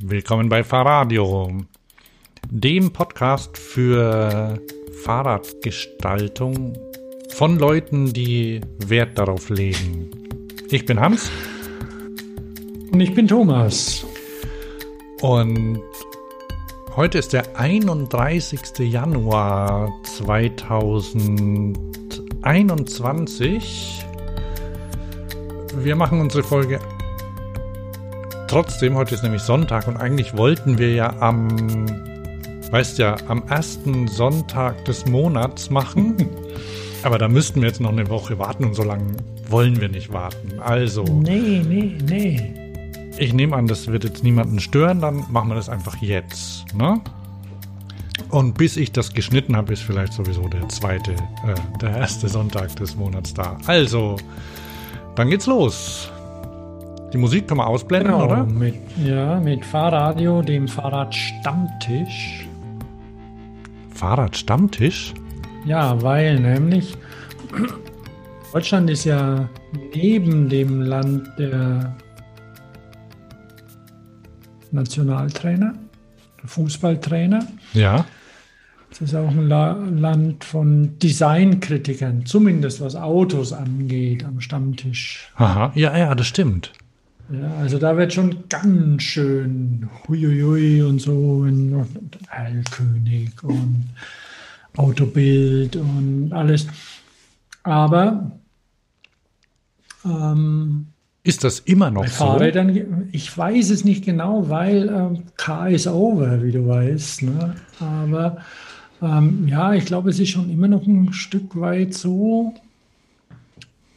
Willkommen bei Fahrradio, dem Podcast für Fahrradgestaltung von Leuten, die Wert darauf legen. Ich bin Hans. Und ich bin Thomas. Und heute ist der 31. Januar 2021. Wir machen unsere Folge trotzdem, heute ist nämlich Sonntag und eigentlich wollten wir ja am, weißt ja, am ersten Sonntag des Monats machen. Aber da müssten wir jetzt noch eine Woche warten und so lange wollen wir nicht warten. Also. Nee, nee, nee. Ich nehme an, das wird jetzt niemanden stören, dann machen wir das einfach jetzt. Ne? Und bis ich das geschnitten habe, ist vielleicht sowieso der zweite, äh, der erste Sonntag des Monats da. Also, dann geht's los. Die Musik können wir ausblenden, Genau, oder? mit, ja, mit Fahrradio, dem Fahrradstammtisch. Fahrradstammtisch? Ja, weil nämlich Deutschland ist ja neben dem Land der Nationaltrainer, der Fußballtrainer. Ja. Es ist auch ein La Land von Designkritikern, zumindest was Autos angeht, am Stammtisch. Aha. Ja, ja, das stimmt. Ja, also da wird schon ganz schön huiuiui und so und Hellkönig und Autobild und alles. Aber ähm, Ist das immer noch so? Fahrrädern, ich weiß es nicht genau, weil ähm, Car is over, wie du weißt. Ne? Aber ähm, ja, ich glaube, es ist schon immer noch ein Stück weit so.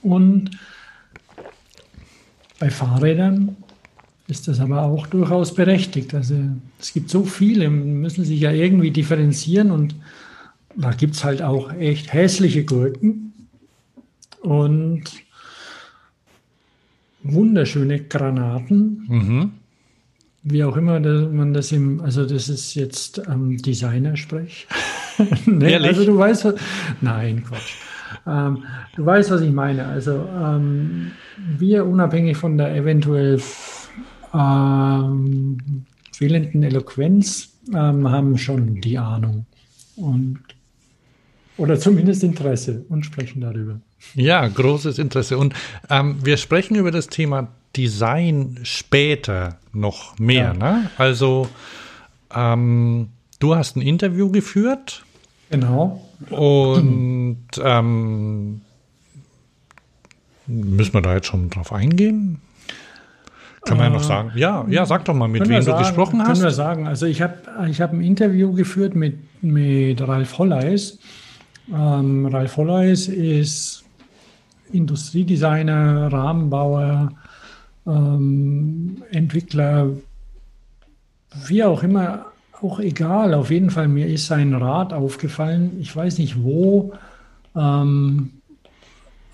Und bei Fahrrädern ist das aber auch durchaus berechtigt. Also es gibt so viele, müssen sich ja irgendwie differenzieren und da gibt es halt auch echt hässliche Gurken und wunderschöne Granaten, Mhm. wie auch immer man das im, also das ist jetzt ähm, Designer-Sprech. nee, also du weißt, nein, Quatsch. Ähm, du weißt, was ich meine. Also ähm, wir unabhängig von der eventuell ähm, fehlenden Eloquenz ähm, haben schon die Ahnung und oder zumindest Interesse und sprechen darüber. Ja, großes Interesse. Und ähm, wir sprechen über das Thema Design später noch mehr. Ja. Ne? Also, ähm, du hast ein Interview geführt Genau. Und ähm, müssen wir da jetzt schon drauf eingehen? Kann man ja noch Äh, sagen. Ja, ja, sag doch mal, mit Können wem wir du sagen, gesprochen Können hast. wir sagen. Also ich habe ich hab ein Interview geführt mit, mit Ralf Holleis. Ähm, Ralf Holleis ist Industriedesigner, Rahmenbauer, ähm, Entwickler, wie auch immer, auch egal. Auf jeden Fall, mir ist sein Rat aufgefallen. Ich weiß nicht wo, ähm,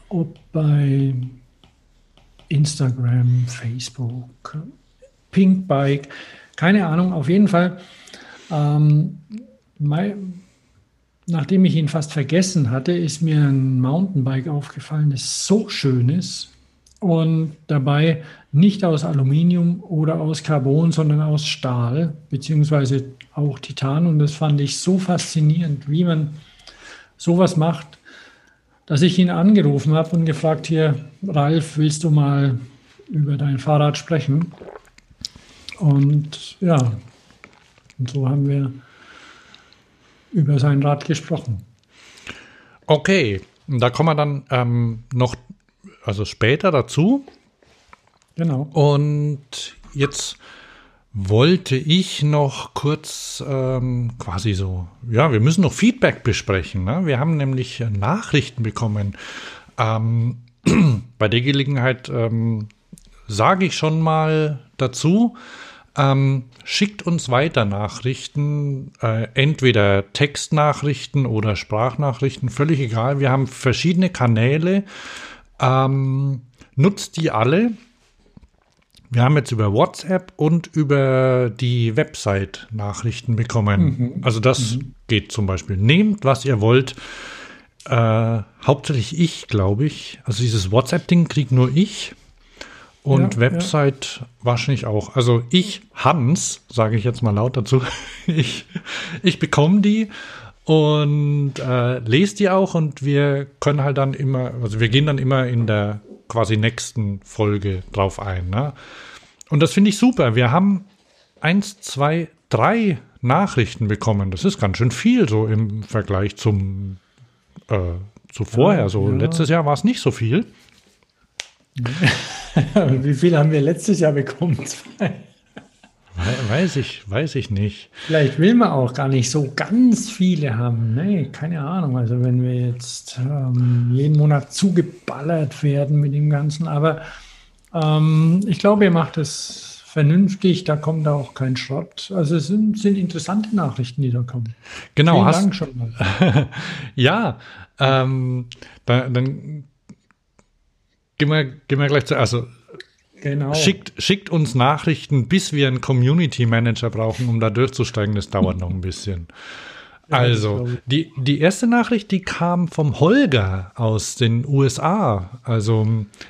ob bei Instagram, Facebook, Pinkbike, keine Ahnung, auf jeden Fall. Ähm, mein, nachdem ich ihn fast vergessen hatte, ist mir ein Mountainbike aufgefallen, das so schön ist und dabei nicht aus Aluminium oder aus Carbon, sondern aus Stahl, beziehungsweise auch Titan. Und das fand ich so faszinierend, wie man sowas macht, dass ich ihn angerufen habe und gefragt, hier, Ralf, willst du mal über dein Fahrrad sprechen? Und ja, und so haben wir über sein Rad gesprochen. Okay, da kommen wir dann ähm, noch, also später dazu. Genau. Und jetzt wollte ich noch kurz ähm, quasi so, ja, wir müssen noch Feedback besprechen. Ne? Wir haben nämlich Nachrichten bekommen. Ähm, bei der Gelegenheit ähm, sage ich schon mal dazu, ähm, schickt uns weiter Nachrichten, äh, entweder Textnachrichten oder Sprachnachrichten, völlig egal. Wir haben verschiedene Kanäle. Ähm, nutzt die alle. Wir haben jetzt über WhatsApp und über die Website Nachrichten bekommen. Also das geht zum Beispiel. Nehmt, was ihr wollt. Äh, hauptsächlich ich, glaube ich. Also dieses WhatsApp-Ding krieg nur ich. Und ja, Website ja. wahrscheinlich auch. Also ich, Hans, sage ich jetzt mal laut dazu, ich, ich bekomme die und äh, lese die auch und wir können halt dann immer, also wir gehen dann immer in der quasi nächsten Folge drauf ein. Ne? Und das finde ich super. Wir haben eins, zwei, drei Nachrichten bekommen. Das ist ganz schön viel so im Vergleich zum äh, zu vorher. Ja, so ja. letztes Jahr war es nicht so viel. Wie viel haben wir letztes Jahr bekommen? Zwei. Weiß ich, weiß ich nicht. Vielleicht will man auch gar nicht so ganz viele haben. Nee, keine Ahnung. Also wenn wir jetzt ähm, jeden Monat zugeballert werden mit dem Ganzen. Aber ähm, ich glaube, ihr macht es vernünftig. Da kommt auch kein Schrott. Also es sind, sind interessante Nachrichten, die da kommen. Genau. Vielen hast, Dank schon mal. ja, ähm, dann, dann gehen wir, gehen wir gleich zu. Also Genau. Schickt, schickt uns Nachrichten, bis wir einen Community Manager brauchen, um da durchzusteigen. Das dauert noch ein bisschen. Also, die, die erste Nachricht, die kam vom Holger aus den USA. Also,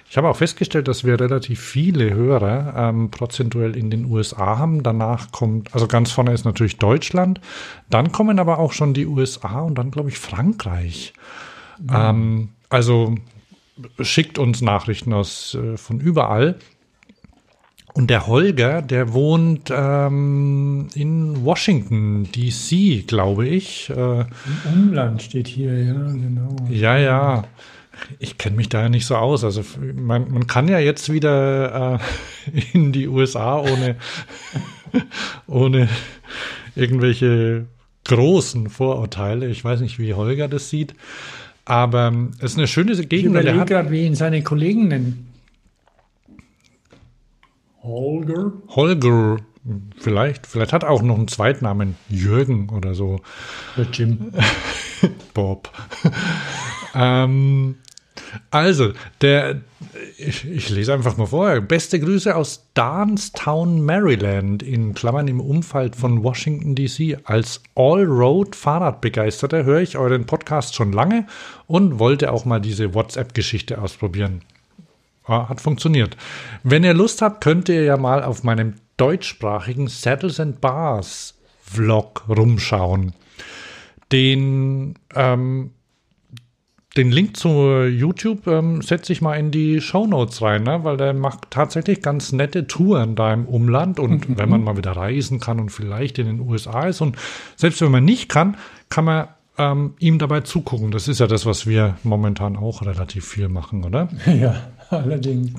ich habe auch festgestellt, dass wir relativ viele Hörer ähm, prozentuell in den USA haben. Danach kommt, also ganz vorne ist natürlich Deutschland. Dann kommen aber auch schon die USA und dann, glaube ich, Frankreich. Mhm. Ähm, also, schickt uns Nachrichten aus äh, von überall. Und der Holger, der wohnt ähm, in Washington, D.C., glaube ich. Äh, Im Umland steht hier, ja, genau. Ja, ja. Ich kenne mich da ja nicht so aus. Also man, man kann ja jetzt wieder äh, in die USA ohne, ohne irgendwelche großen Vorurteile. Ich weiß nicht, wie Holger das sieht. Aber es ist eine schöne Gegend. Ich überlege gerade, wie ihn seine Kollegen nennen. Holger? Holger, vielleicht. Vielleicht hat er auch noch einen Zweitnamen. Jürgen oder so. Oder Jim. Bob. ähm, also, der, ich, ich, lese einfach mal vor. Beste Grüße aus Darnstown, Maryland, in Klammern im Umfeld von Washington, D.C. Als All-Road-Fahrradbegeisterter höre ich euren Podcast schon lange und wollte auch mal diese WhatsApp-Geschichte ausprobieren. Ja, hat funktioniert. Wenn ihr Lust habt, könnt ihr ja mal auf meinem deutschsprachigen Saddles and Bars Vlog rumschauen. Den, ähm, den Link zu YouTube ähm, setze ich mal in die Show Notes rein, ne? weil der macht tatsächlich ganz nette Touren da im Umland. Und mhm. wenn man mal wieder reisen kann und vielleicht in den USA ist und selbst wenn man nicht kann, kann man ähm, ihm dabei zugucken. Das ist ja das, was wir momentan auch relativ viel machen, oder? Ja, allerdings.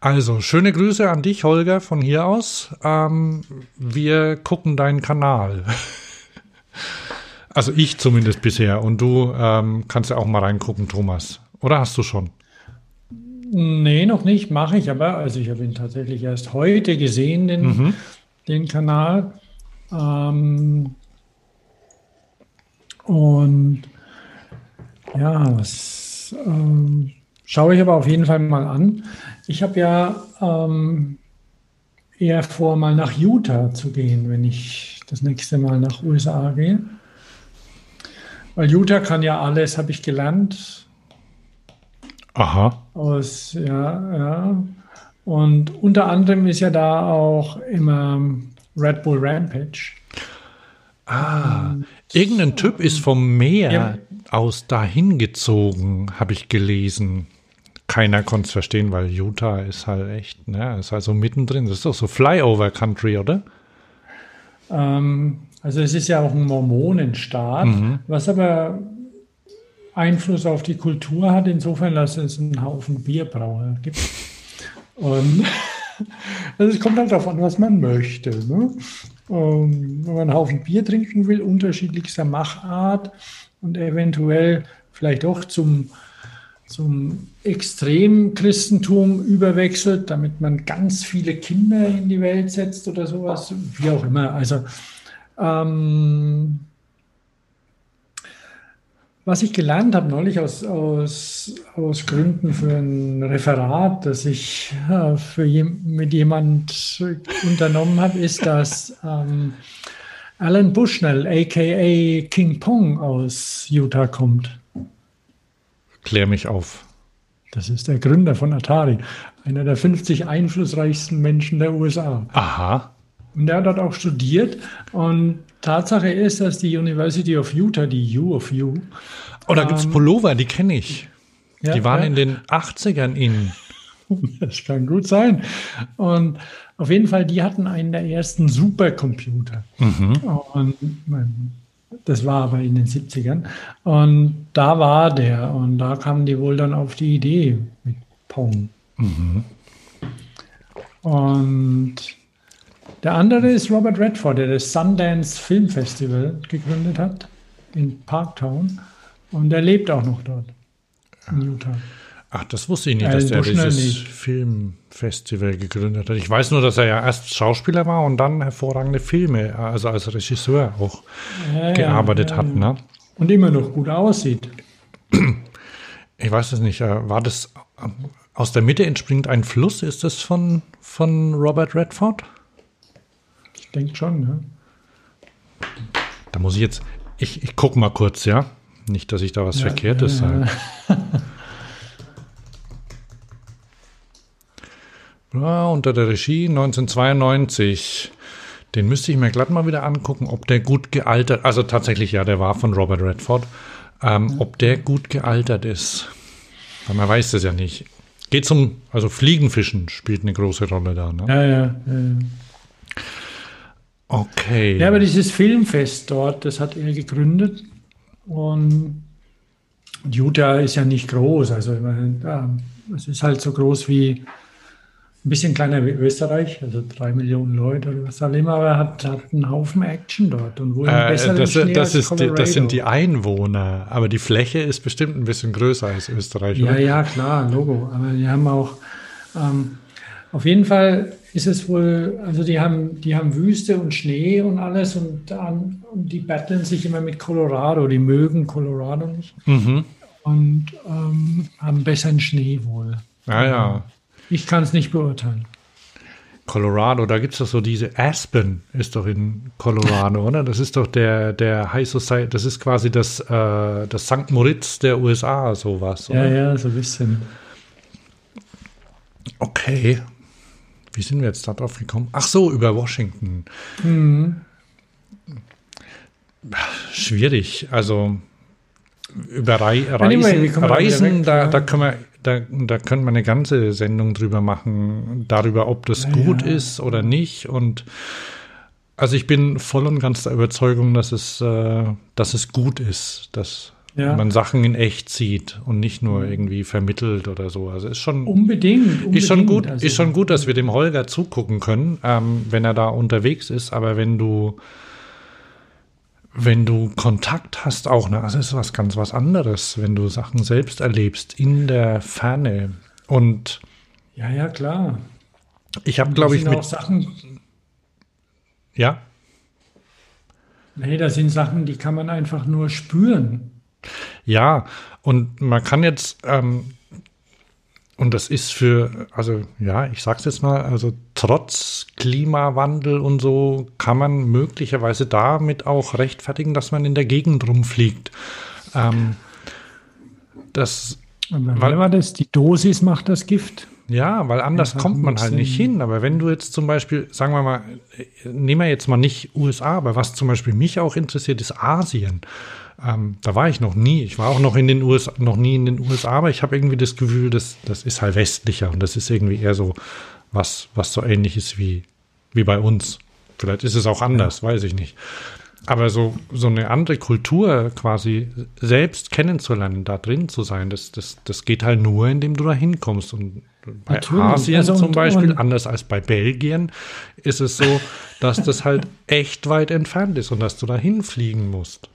Also, schöne Grüße an dich, Holger, von hier aus. Ähm, wir gucken deinen Kanal. also ich zumindest bisher. Und du ähm, kannst ja auch mal reingucken, Thomas. Oder hast du schon? Nee, noch nicht, mache ich aber. Also ich habe ihn tatsächlich erst heute gesehen, den, mhm. den Kanal. Ähm, und ja, was ähm, schaue ich aber auf jeden Fall mal an. Ich habe ja ähm, eher vor, mal nach Utah zu gehen, wenn ich das nächste Mal nach USA gehe. Weil Utah kann ja alles, habe ich gelernt. Aha. Aus, ja, ja. Und unter anderem ist ja da auch immer Red Bull Rampage. Ah, irgendein Typ ist vom Meer ja. aus dahin gezogen, habe ich gelesen. Keiner konnte es verstehen, weil Utah ist halt echt, ne, ist halt so mittendrin. Das ist doch so Flyover Country, oder? Ähm, also es ist ja auch ein Mormonenstaat, mhm. was aber Einfluss auf die Kultur hat, insofern, dass es einen Haufen Bierbrauer gibt. Und also es kommt halt darauf an, was man möchte. Ne? Ähm, wenn man einen Haufen Bier trinken will, unterschiedlichster Machart und eventuell vielleicht auch zum, zum Extremchristentum überwechselt, damit man ganz viele Kinder in die Welt setzt oder sowas, wie auch immer. Also ähm, was ich gelernt habe neulich aus, aus, aus Gründen für ein Referat, das ich äh, für je, mit jemand unternommen habe, ist, dass ähm, Alan Bushnell, aka King Pong, aus Utah kommt. Klär mich auf. Das ist der Gründer von Atari, einer der 50 einflussreichsten Menschen der USA. Aha. Und er hat dort auch studiert. Und Tatsache ist, dass die University of Utah, die U of U. Oh, da gibt es ähm, Pullover, die kenne ich. Ja, die waren ja. in den 80ern in. Das kann gut sein. Und auf jeden Fall, die hatten einen der ersten Supercomputer. Und mein, das war aber in den 70ern. Und da war der. Und da kamen die wohl dann auf die Idee mit Pong. Und der andere ist Robert Redford, der das Sundance Film Festival gegründet hat in Parktown. Und er lebt auch noch dort in Utah. Ach, das wusste ich nicht, Äh, dass er Bushnell dieses nicht. Filmfestival gegründet hat. Ich weiß nur, dass er ja erst Schauspieler war und dann hervorragende Filme, also als Regisseur auch Ja, gearbeitet ja, hat. ja. Ne? Und immer noch gut aussieht. Ich weiß es nicht. äh, War das äh, aus der Mitte entspringt ein Fluss? Ist das von, von Robert Redford? Ich denke schon, ne? Da muss ich jetzt, ich, ich gucke mal kurz, ja. Nicht, dass ich da was Verkehrtes sage. Ja, unter der Regie 1992. Den müsste ich mir glatt mal wieder angucken, ob der gut gealtert, also tatsächlich ja, der war von Robert Redford, ähm, ob der gut gealtert ist. Weil man weiß das ja nicht. Geht zum, also Fliegenfischen spielt eine große Rolle da. Ne? Ja, ja, ja. Okay. Ja, aber dieses Filmfest dort, das hat er gegründet. Und Utah ist ja nicht groß. Also, es ist halt so groß wie ein bisschen kleiner wie Österreich, also drei Millionen Leute oder was auch immer, aber er hat, hat einen Haufen Action dort und wohl äh, besseren das, Schnee das, als ist, die- das sind die. Einwohner, aber die Fläche ist bestimmt ein bisschen größer als Österreich, Ja, oder? ja, klar, Logo. Aber die haben auch, ähm, auf jeden Fall ist es wohl, also die haben, die haben Wüste und Schnee und alles und, dann, und die battlen sich immer mit Colorado, die mögen Colorado nicht Mhm. und ähm, haben besseren Schnee wohl. Ja, ja. Ich kann es nicht beurteilen. Colorado, da gibt es doch so diese Aspen, ist doch in Colorado, oder? Das ist doch der, der High Society, das ist quasi das, äh, das St. Moritz der USA, sowas. Ja, Oder? ja, so ein bisschen. Okay. Wie sind wir jetzt da drauf gekommen? Ach so, über Washington. Mhm. Schwierig. Also über Rei Reisen, Anyway, Reisen da, ja? da können wir, da, da können wir eine ganze Sendung drüber machen, darüber, ob das gut ja. ist oder nicht. Und also ich bin voll und ganz der Überzeugung, dass es, äh, dass es gut ist, dass Ja. man Sachen in echt sieht und nicht nur irgendwie vermittelt oder so. Also ist schon Unbedingt, unbedingt. ist schon gut, Also, ist schon gut, dass wir dem Holger zugucken können, ähm, wenn er da unterwegs ist. Aber wenn du, wenn du Kontakt hast, auch, ne, das ist was ganz was anderes, wenn du Sachen selbst erlebst in der Ferne. Und Ja, ja, klar. ich habe, glaube ich, auch mit, Sachen, ja, nee, das sind Sachen, die kann man einfach nur spüren. Ja, und man kann jetzt, ähm, und das ist für, also ja, ich sag's jetzt mal, also trotz Klimawandel und so kann man möglicherweise damit auch rechtfertigen, dass man in der Gegend rumfliegt. Ähm, das, Weil- war das? Die Dosis macht das Gift. ja, weil anders Einfach kommt man halt nicht hin. Aber wenn du jetzt zum Beispiel, sagen wir mal, nehmen wir jetzt mal nicht USA, aber was zum Beispiel mich auch interessiert, ist Asien. Ähm, da war ich noch nie. Ich war auch noch in den USA, noch nie in den USA, aber ich habe irgendwie das Gefühl, dass das ist halt westlicher und das ist irgendwie eher so was, was so ähnlich ist wie, wie bei uns. Vielleicht ist es auch anders, weiß ich nicht. Aber so, so eine andere Kultur quasi selbst kennenzulernen, da drin zu sein, das, das, das geht halt nur, indem du da hinkommst. Und bei Natürlich. Asien Also zum Beispiel, und- anders als bei Belgien, ist es so, dass das halt echt weit entfernt ist und dass du da hinfliegen musst.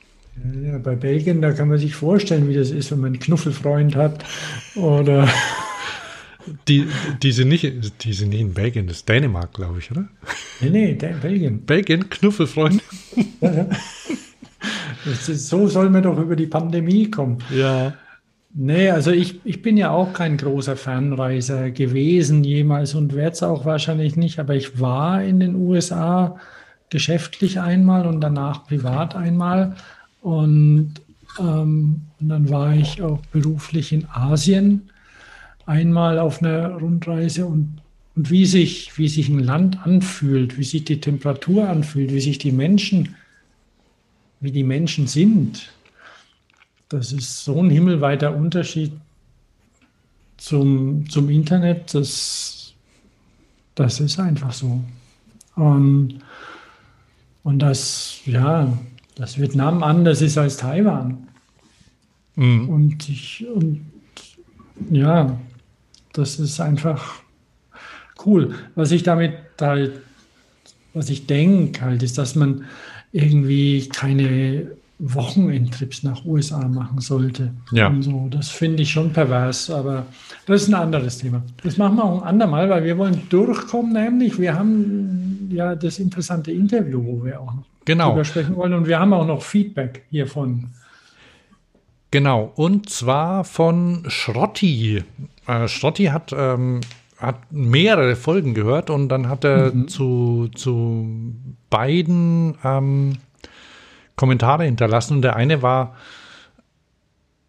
Ja, ja, bei Belgien, da kann man sich vorstellen, wie das ist, wenn man einen Knuffelfreund hat. Oder Die, die, sind nicht, die sind nicht in Belgien, das ist Dänemark, glaube ich, oder? nee, nee, Belgien. Belgien, Knuffelfreund. Das ist, so soll man doch über die Pandemie kommen. Ja. Nee, also ich, ich bin ja auch kein großer Fernreiser gewesen jemals und werde es auch wahrscheinlich nicht, aber ich war in den USA geschäftlich einmal und danach privat einmal und, ähm, und dann war ich auch beruflich in Asien einmal auf einer Rundreise und, und wie, sich, wie sich ein Land anfühlt, wie sich die Temperatur anfühlt, wie sich die Menschen, wie die Menschen sind. Das ist so ein himmelweiter Unterschied zum, zum Internet. Das, das ist einfach so. Und, und das, ja, das Vietnam anders ist als Taiwan. Mhm. Und ich, und ja, das ist einfach cool. Was ich damit halt, was ich denke halt, ist, dass man irgendwie keine Wochenendtrips nach USA machen sollte. Ja. Und so. Das finde ich schon pervers, aber das ist ein anderes Thema. Das machen wir auch ein andermal, weil wir wollen durchkommen, nämlich wir haben ja das interessante Interview, wo wir auch noch genau. drüber sprechen wollen und wir haben auch noch Feedback hiervon. Genau, und zwar von Schrotti. Äh, Schrotti hat, ähm, hat mehrere Folgen gehört und dann hat er mhm. zu, zu beiden ähm, Kommentare hinterlassen. Und der eine war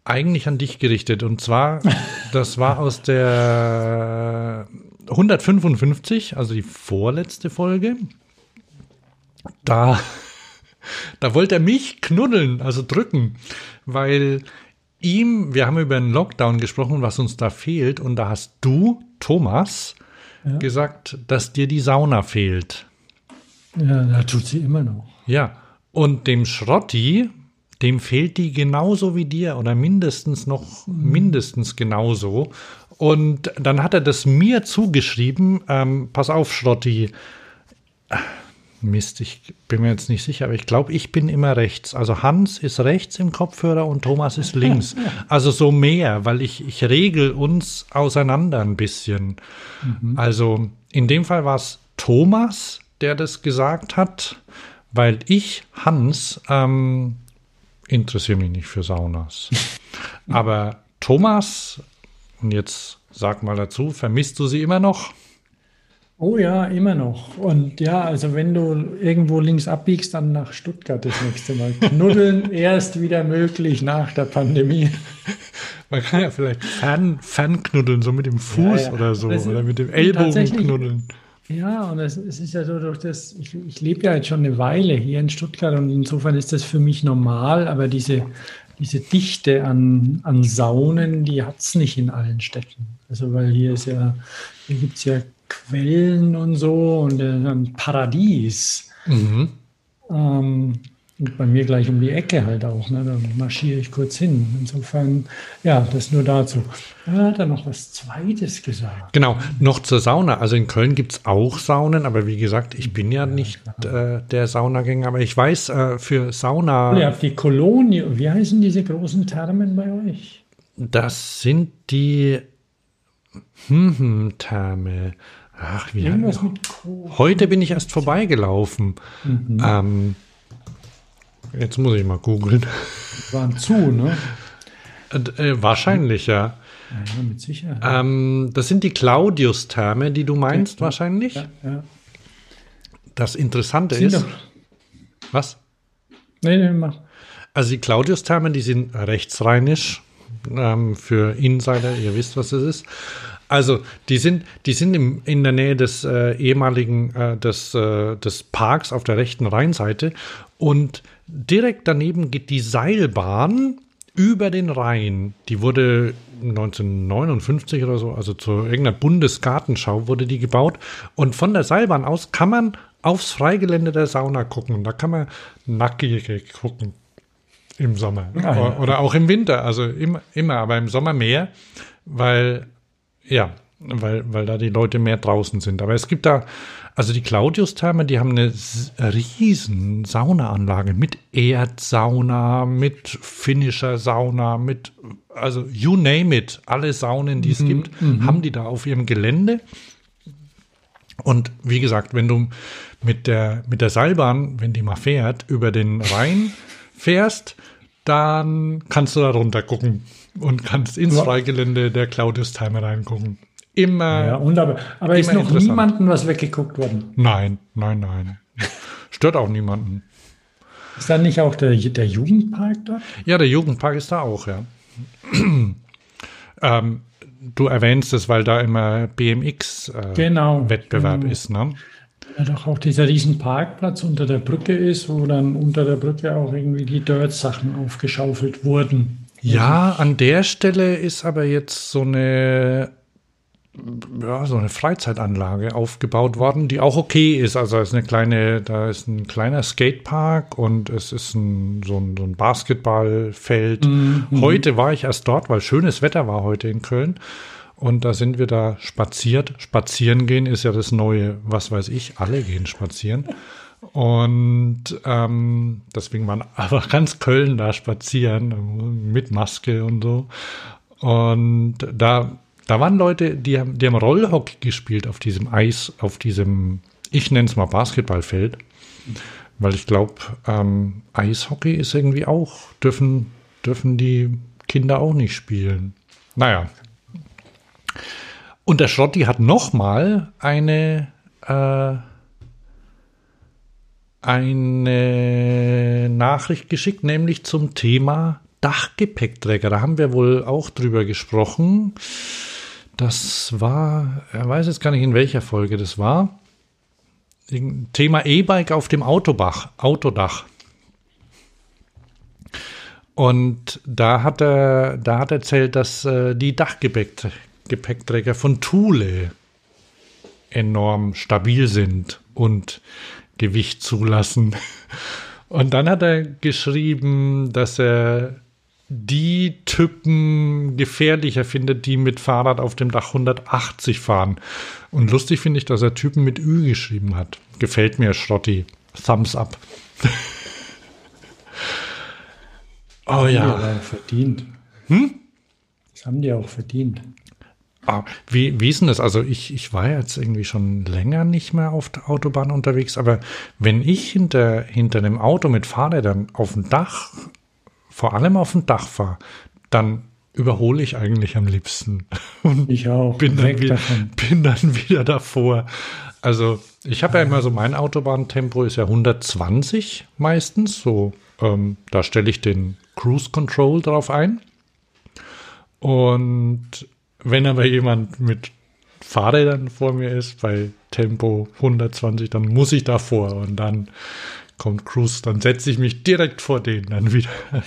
eigentlich an dich gerichtet. Und zwar, das war aus der 155, also die vorletzte Folge. Da, da wollte er mich knuddeln, also drücken, weil ihm, wir haben über den Lockdown gesprochen, was uns da fehlt. Und da hast du, Thomas, ja. gesagt, dass dir die Sauna fehlt. Ja, da tut sie immer noch. Ja, und dem Schrotti, dem fehlt die genauso wie dir oder mindestens noch mhm. mindestens genauso. Und dann hat er das mir zugeschrieben. Ähm, pass auf, Schrotti. Mist, ich bin mir jetzt nicht sicher, aber ich glaube, ich bin immer rechts. Also Hans ist rechts im Kopfhörer und Thomas ist links. Also so mehr, weil ich, ich regel uns auseinander ein bisschen. Mhm. Also in dem Fall war es Thomas, der das gesagt hat weil ich, Hans, ähm, interessiere mich nicht für Saunas. Aber Thomas, und jetzt sag mal dazu, vermisst du sie immer noch? Oh ja, immer noch. Und ja, also wenn du irgendwo links abbiegst, dann nach Stuttgart das nächste Mal. Knuddeln erst wieder möglich nach der Pandemie. Man kann ja vielleicht Fan, Fan knuddeln, so mit dem Fuß ja, ja. oder so, oder mit dem Ellbogen knuddeln. Ja, und es, es, ist ja so durch das, ich, ich lebe ja jetzt schon eine Weile hier in Stuttgart und insofern ist das für mich normal, aber diese, diese Dichte an, an Saunen, die hat es nicht in allen Städten. Also weil hier ist ja, hier gibt es ja Quellen und so und ein Paradies. Mhm. Ähm, und bei mir gleich um die Ecke halt auch. Ne? Da marschiere ich kurz hin. Insofern, ja, das nur dazu. Da hat er noch was Zweites gesagt. Genau, noch zur Sauna. Also in Köln gibt es auch Saunen, aber wie gesagt, ich bin ja, ja nicht äh, der Saunagänger, aber ich weiß, äh, für Sauna. Habt die Kolonie. Wie heißen diese großen Thermen bei euch? Das sind die Hm-Hm-Therme. Ach, wie Irgendwas mit Heute bin ich erst vorbeigelaufen. Mhm. Ähm, Jetzt muss ich mal googeln. Waren zu, ne? Äh, wahrscheinlich, ja. Ja, mit Sicherheit. Ähm, das sind die Claudius-Therme, die du meinst, okay. wahrscheinlich. Ja, ja. Das Interessante sind ist. Doch. Was? Nee, nee, mach. Also die Claudius-Thermen, die sind rechtsrheinisch. Ähm, für Insider, ihr wisst, was das ist. Also, die sind, die sind im, in der Nähe des äh, ehemaligen, äh, des, äh, des Parks auf der rechten Rheinseite. Und direkt daneben geht die Seilbahn über den Rhein. Die wurde 1959 oder so, also zu irgendeiner Bundesgartenschau wurde die gebaut. Und von der Seilbahn aus kann man aufs Freigelände der Sauna gucken. Da kann man nackig gucken im Sommer ah, ja. oder auch im Winter. Also immer, immer, aber im Sommer mehr, weil ja, weil, weil da die Leute mehr draußen sind. Aber es gibt da, also die Claudius-Therme, die haben eine riesen Saunaanlage mit Erdsauna, mit finnischer Sauna, mit, also you name it, alle Saunen, die es mhm, gibt, mhm. haben die da auf ihrem Gelände. Und wie gesagt, wenn du mit der, mit der Seilbahn, wenn die mal fährt, über den Rhein fährst, dann kannst du da runter gucken und kannst ins. Freigelände der Claudius-Timer reingucken. Immer. Ja, und aber, aber ist noch niemandem was weggeguckt worden? Nein, nein, nein. Stört auch niemanden. Ist da nicht auch der, der Jugendpark dort? Ja, der Jugendpark ist da auch, ja. ähm, du erwähnst es, weil da immer BMX-Wettbewerb äh, genau, genau. ist, ne? Ja, doch auch dieser riesen Parkplatz unter der Brücke ist, wo dann unter der Brücke auch irgendwie die Dirt-Sachen aufgeschaufelt wurden. Ja, an der Stelle ist aber jetzt so eine ja, so eine Freizeitanlage aufgebaut worden, die auch okay ist. Also es ist eine kleine, da ist ein kleiner Skatepark und es ist ein, so, ein, so ein Basketballfeld. Mhm. Heute war ich erst dort, weil schönes Wetter war heute in Köln. Und da sind wir da spaziert. Spazieren gehen ist ja das Neue, was weiß ich, alle gehen spazieren. Und ähm, deswegen waren einfach ganz Köln da spazieren mit Maske und so. Und da da waren Leute, die haben, die haben Rollhockey gespielt auf diesem Eis, auf diesem, ich nenne es mal Basketballfeld, weil ich glaube, ähm, Eishockey ist irgendwie auch, dürfen, dürfen die Kinder auch nicht spielen. Naja. Und der Schrotti hat nochmal eine, äh, eine Nachricht geschickt, nämlich zum Thema Dachgepäckträger. Da haben wir wohl auch drüber gesprochen. Das war, er weiß jetzt gar nicht, in welcher Folge das war. Thema E-Bike auf dem Autobach, Autodach. Und da hat er, da hat er erzählt, dass äh, die Dachgepäckträger von Thule enorm stabil sind und Gewicht zulassen. Und dann hat er geschrieben, dass er die Typen gefährlicher findet, die mit Fahrrad auf dem Dach 180 fahren. Und lustig finde ich, dass er Typen mit Ü geschrieben hat. Gefällt mir, Schrotti. Thumbs up. oh das ja. Haben die verdient. Hm? Das haben die auch verdient. Ah, wie, wie ist denn das? Also ich, ich war jetzt irgendwie schon länger nicht mehr auf der Autobahn unterwegs, aber wenn ich hinter, hinter einem Auto mit Fahrrädern auf dem Dach vor allem auf dem Dach fahre, dann überhole ich eigentlich am liebsten. Und ich auch. Bin dann, wieder, bin dann wieder davor. Also ich habe ja immer so, mein Autobahntempo ist ja 120 meistens. So, ähm, da stelle ich den Cruise Control drauf ein. Und wenn aber jemand mit Fahrrädern vor mir ist, bei Tempo 120, dann muss ich davor und dann kommt Cruise, dann setze ich mich direkt vor denen dann wieder.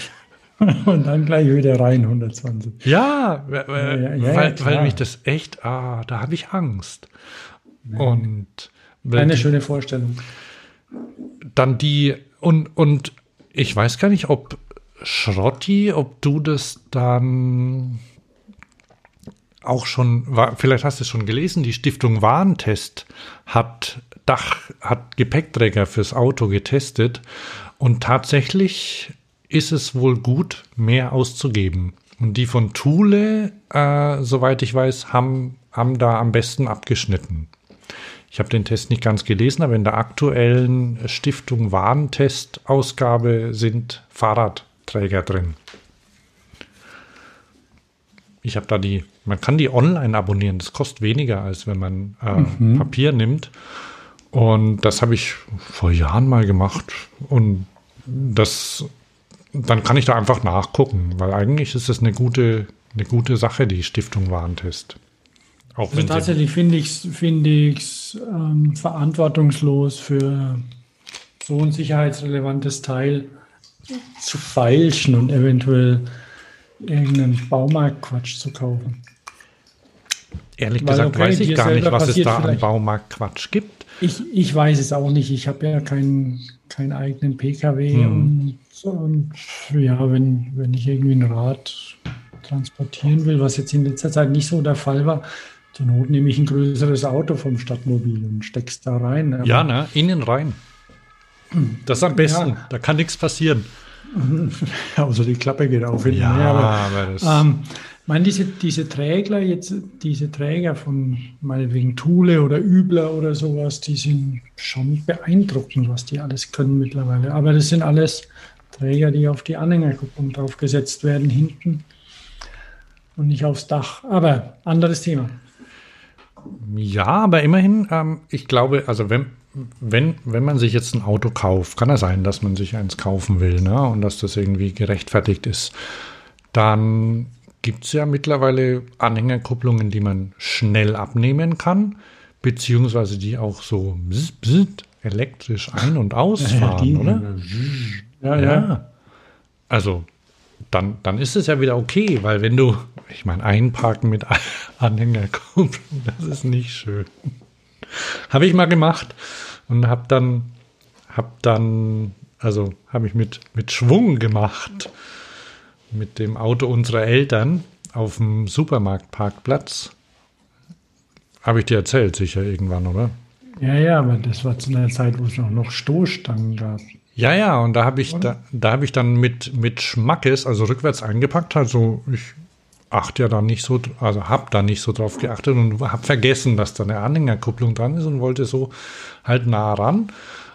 und dann gleich wieder rein 120. Ja, ja, ja weil, weil mich das echt, ah, da habe ich Angst. Und eine die, schöne Vorstellung. Dann die und und ich weiß gar nicht, ob Schrotti, ob du das dann auch schon, vielleicht hast du es schon gelesen, die Stiftung Warentest hat Dach, hat Gepäckträger fürs Auto getestet und tatsächlich ist es wohl gut, mehr auszugeben. Und die von Thule, äh, soweit ich weiß, haben, haben da am besten abgeschnitten. Ich habe den Test nicht ganz gelesen, aber in der aktuellen Stiftung Warentest-Ausgabe sind Fahrradträger drin. Ich habe da die, man kann die online abonnieren, das kostet weniger, als wenn man äh, mhm. Papier nimmt. Und das habe ich vor Jahren mal gemacht. Und das dann kann ich da einfach nachgucken, weil eigentlich ist es eine gute, eine gute Sache, die Stiftung Warentest. Auch also tatsächlich finde ich es find ähm, verantwortungslos für so ein sicherheitsrelevantes Teil zu feilschen und eventuell irgendeinen Baumarktquatsch zu kaufen. Ehrlich Weil, gesagt okay, weiß ich gar nicht, was es da an Baumarktquatsch gibt. Ich, ich weiß es auch nicht. Ich habe ja keinen, keinen eigenen PKW hm. und und ja, wenn, wenn ich irgendwie ein Rad transportieren will, was jetzt in letzter Zeit nicht so der Fall war, zur Not nehme ich ein größeres Auto vom Stadtmobil und steck's da rein. Aber ja, ne? Innen rein. Das ist am besten. Ja. Da kann nichts passieren. Außer die Klappe geht auf. Ja, aber, aber das ähm, meine, diese, diese Träger, jetzt, diese Träger von meinetwegen Thule oder Übler oder sowas, die sind schon beeindruckend, was die alles können mittlerweile. Aber das sind alles Träger, die auf die Anhängerkupplung draufgesetzt werden hinten und nicht aufs Dach. Aber anderes Thema. Ja, aber immerhin, ähm, ich glaube, also wenn, wenn, wenn man sich jetzt ein Auto kauft, kann es sein, dass man sich eins kaufen will ne, und dass das irgendwie gerechtfertigt ist, dann gibt es ja mittlerweile Anhängerkupplungen, die man schnell abnehmen kann, beziehungsweise die auch so bzz, bzz, elektrisch ein- und ausfahren, die- oder? Ja, ja. Also dann, dann ist es ja wieder okay, weil wenn du, ich meine, einparken mit Anhängerkupplung, das ist nicht schön. Habe ich mal gemacht und habe dann, habe dann, also habe ich mit, mit Schwung gemacht mit dem Auto unserer Eltern auf dem Supermarktparkplatz. Habe ich dir erzählt, sicher irgendwann, oder? Ja, ja, aber das war zu einer Zeit, wo es noch, noch Stoßstangen gab. Ja, ja, und da habe ich, da, da habe ich dann mit, mit Schmackes, also rückwärts eingepackt, also ich achte ja da nicht so, also habe da nicht so drauf geachtet und habe vergessen, dass da eine Anhängerkupplung dran ist und wollte so halt nah ran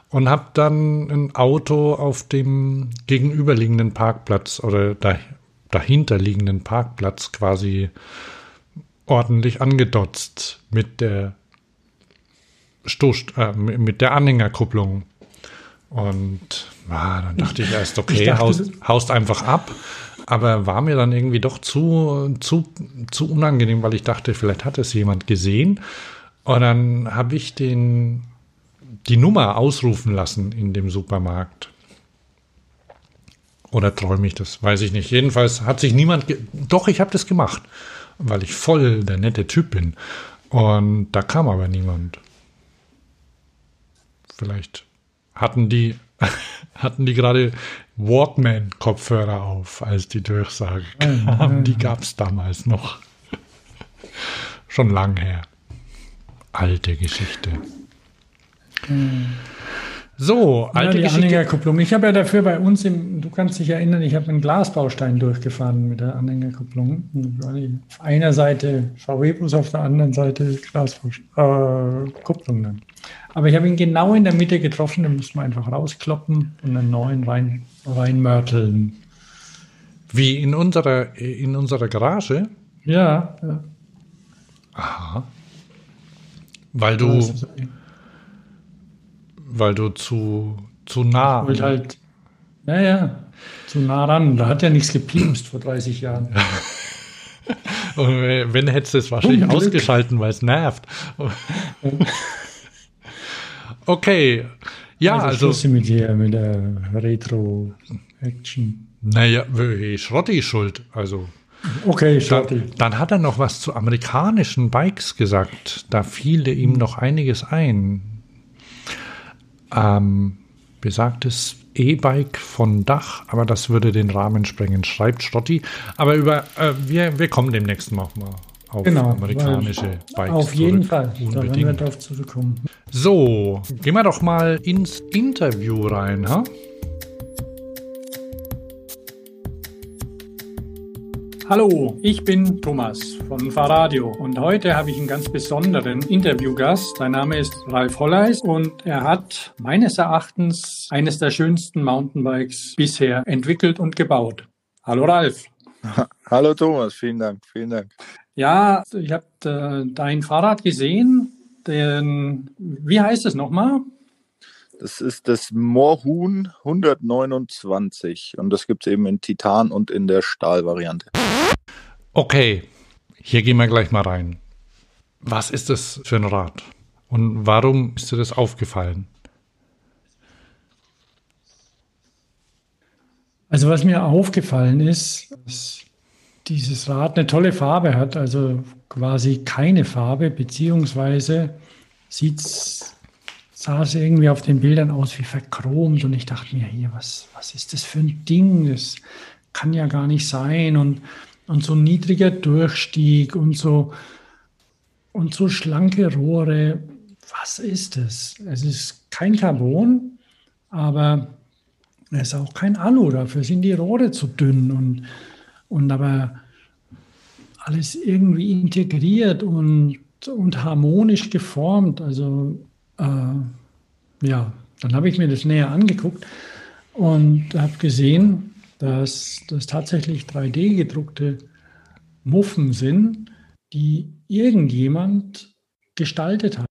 und habe dann ein Auto auf dem gegenüberliegenden Parkplatz oder da, dahinter liegenden Parkplatz quasi ordentlich angedotzt mit der Stoß, äh, mit der Anhängerkupplung. Und ja, dann dachte ich erst, okay, Ich dachte, haust, haust einfach ab. Aber war mir dann irgendwie doch zu, zu, zu unangenehm, weil ich dachte, vielleicht hat es jemand gesehen. Und dann habe ich den, die Nummer ausrufen lassen in dem Supermarkt. Oder träume ich das? Weiß ich nicht. Jedenfalls hat sich niemand. Doch, ich habe das gemacht, weil ich voll der nette Typ bin. Und da kam aber niemand. Vielleicht hatten die, hatten die gerade Walkman-Kopfhörer auf, als die Durchsage kam. Die gab es damals noch. Schon lang her. Alte Geschichte. So, Ja, alte die Geschichte. Anhängerkupplung. Ich habe ja dafür bei uns im, du kannst dich erinnern, ich habe einen Glasbaustein durchgefahren mit der Anhängerkupplung. Auf einer Seite VW-Bus, auf der anderen Seite Glasbaustein, äh, Kupplung dann. Aber ich habe ihn genau in der Mitte getroffen, den muss man einfach rauskloppen und einen neuen rein, reinmörteln. Wie in unserer, in unserer Garage, Ja, ja. weil du, Also, weil du zu, zu nah. ich wollte halt, ja, ja, zu nah ran. Da hat ja nichts gepiepst vor 30 Jahren. Und wenn hättest du es wahrscheinlich Unglück. ausgeschalten, weil es nervt. Okay. Ja, also, Schluss mit hier, mit der Retro-Action. naja, Schrotti ist schuld. Also, Okay, da, Schotti. dann hat er noch was zu amerikanischen Bikes gesagt. Da fiel ihm noch einiges ein. Ähm, besagtes E-Bike von Dach, aber das würde den Rahmen sprengen, schreibt Schrotti. Aber über, äh, wir, wir kommen demnächst mal auf Genau, amerikanische Bikes Auf jeden zurück. Fall. Da werden wir Unbedingt. darauf zurückkommen. So, gehen wir doch mal ins Interview rein, ha? Hallo, ich bin Thomas von Fahrradio und heute habe ich einen ganz besonderen Interviewgast. Sein Name ist Ralf Holleis und er hat meines Erachtens eines der schönsten Mountainbikes bisher entwickelt und gebaut. Hallo Ralf. Hallo Thomas, vielen Dank, vielen Dank. Ja, ich habe äh, dein Fahrrad gesehen. Den, wie heißt es nochmal? Das ist das Moorhuhn 129 und das gibt es eben in Titan und in der Stahlvariante. Okay, hier gehen wir gleich mal rein. Was ist das für ein Rad? Und warum ist dir das aufgefallen? Also was mir aufgefallen ist, dass dieses Rad eine tolle Farbe hat, also quasi keine Farbe, beziehungsweise sieht's, sah es irgendwie auf den Bildern aus wie verchromt und ich dachte mir, hier, was, was ist das für ein Ding? Das kann ja gar nicht sein und, und so niedriger Durchstieg und so, und so schlanke Rohre. Was ist es? Es ist kein Carbon, aber es ist auch kein Alu, dafür sind die Rohre zu dünn und, und aber alles irgendwie integriert und, und harmonisch geformt. Also äh, ja, dann habe ich mir das näher angeguckt und habe gesehen, dass das tatsächlich 3D gedruckte Muffen sind, die irgendjemand gestaltet hat.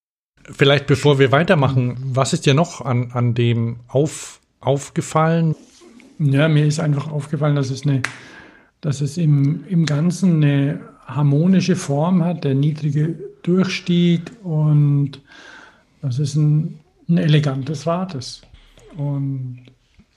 Vielleicht bevor wir weitermachen, was ist dir noch an, an dem auf, aufgefallen? Ja, mir ist einfach aufgefallen, dass es eine, dass es im, im Ganzen eine harmonische Form hat, der niedrige Durchstieg und dass es ein, ein elegantes Rad ist. Und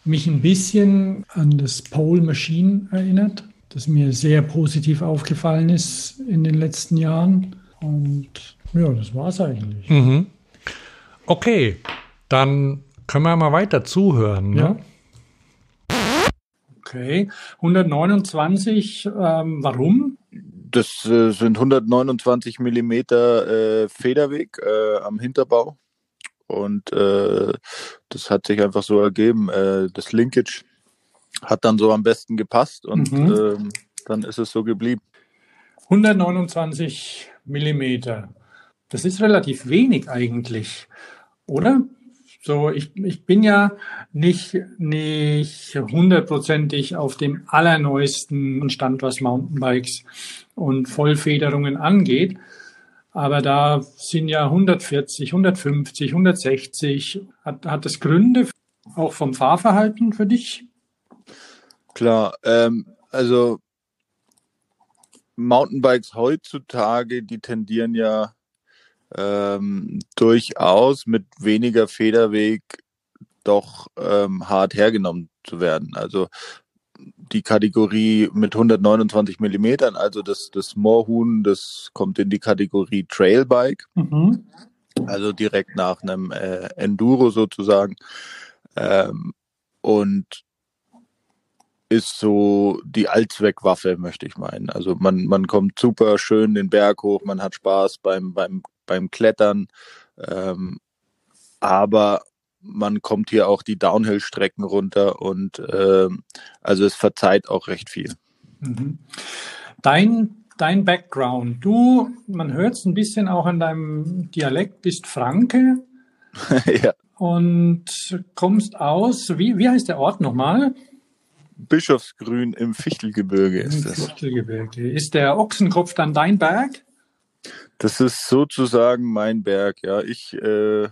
mich ein bisschen an das Pole Machine erinnert, das mir sehr positiv aufgefallen ist in den letzten Jahren. Und ja, das war es eigentlich. Mhm. Okay, dann können wir mal weiter zuhören. Ne? Ja. Okay, 129, ähm, warum? Das äh, sind 129 Millimeter äh, Federweg äh, am Hinterbau. Und äh, das hat sich einfach so ergeben. Äh, das Linkage hat dann so am besten gepasst und Mhm. ähm, dann ist es so geblieben. 129 Millimeter. Das ist relativ wenig eigentlich, oder? So, ich, ich bin ja nicht, nicht hundertprozentig auf dem allerneuesten Stand, was Mountainbikes und Vollfederungen angeht. Aber da sind ja 140, 150, 160. Hat, hat das Gründe auch vom Fahrverhalten für dich? Klar, ähm, also Mountainbikes heutzutage, die tendieren ja ähm, durchaus mit weniger Federweg doch ähm, hart hergenommen zu werden. Also die Kategorie mit 129 Millimetern, also das, das Moorhuhn, das kommt in die Kategorie Trailbike, Mhm. also direkt nach einem äh, Enduro sozusagen. Ähm, und ist so die Allzweckwaffe, möchte ich meinen. Also man, man kommt super schön den Berg hoch, man hat Spaß beim, beim, beim Klettern, ähm, aber man kommt hier auch die Downhill-Strecken runter und ähm, also es verzeiht auch recht viel. Mhm. Dein, dein Background, du, man hört es ein bisschen auch an deinem Dialekt, bist Franke ja. und kommst aus, wie, wie heißt der Ort nochmal? Bischofsgrün im Fichtelgebirge ist das. Fichtelgebirge. Ist der Ochsenkopf dann dein Berg? Das ist sozusagen mein Berg, ja. Ich äh,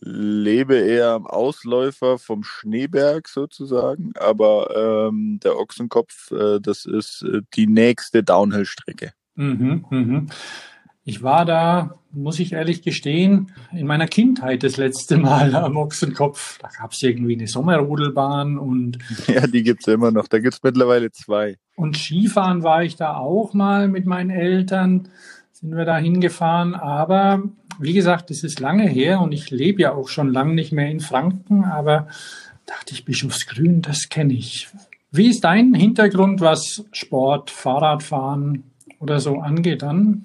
lebe eher am Ausläufer vom Schneeberg sozusagen, aber ähm, der Ochsenkopf, äh, das ist äh, die nächste Downhill-Strecke. Mhm, mhm. Ich war da, muss ich ehrlich gestehen, in meiner Kindheit das letzte Mal am Ochsenkopf. Da gab es irgendwie eine Sommerrodelbahn und Ja, die gibt's immer noch. Da gibt's mittlerweile zwei. Und Skifahren war ich da auch mal mit meinen Eltern, sind wir da hingefahren. Aber wie gesagt, es ist lange her und ich lebe ja auch schon lange nicht mehr in Franken. Aber dachte ich, Bischofsgrün, das kenne ich. Wie ist dein Hintergrund, was Sport, Fahrradfahren oder so angeht dann?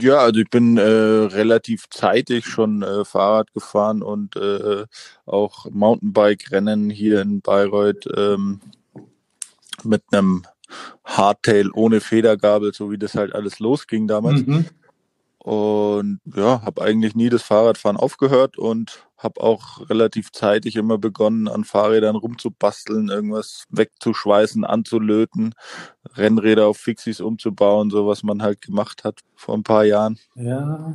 Ja, also ich bin äh, relativ zeitig schon äh, Fahrrad gefahren und äh, auch Mountainbike-Rennen hier in Bayreuth ähm, mit einem Hardtail ohne Federgabel, so wie das halt alles losging damals. Mhm. Und ja, habe eigentlich nie das Fahrradfahren aufgehört und habe auch relativ zeitig immer begonnen, an Fahrrädern rumzubasteln, irgendwas wegzuschweißen, anzulöten, Rennräder auf Fixis umzubauen, so was man halt gemacht hat vor ein paar Jahren. Ja,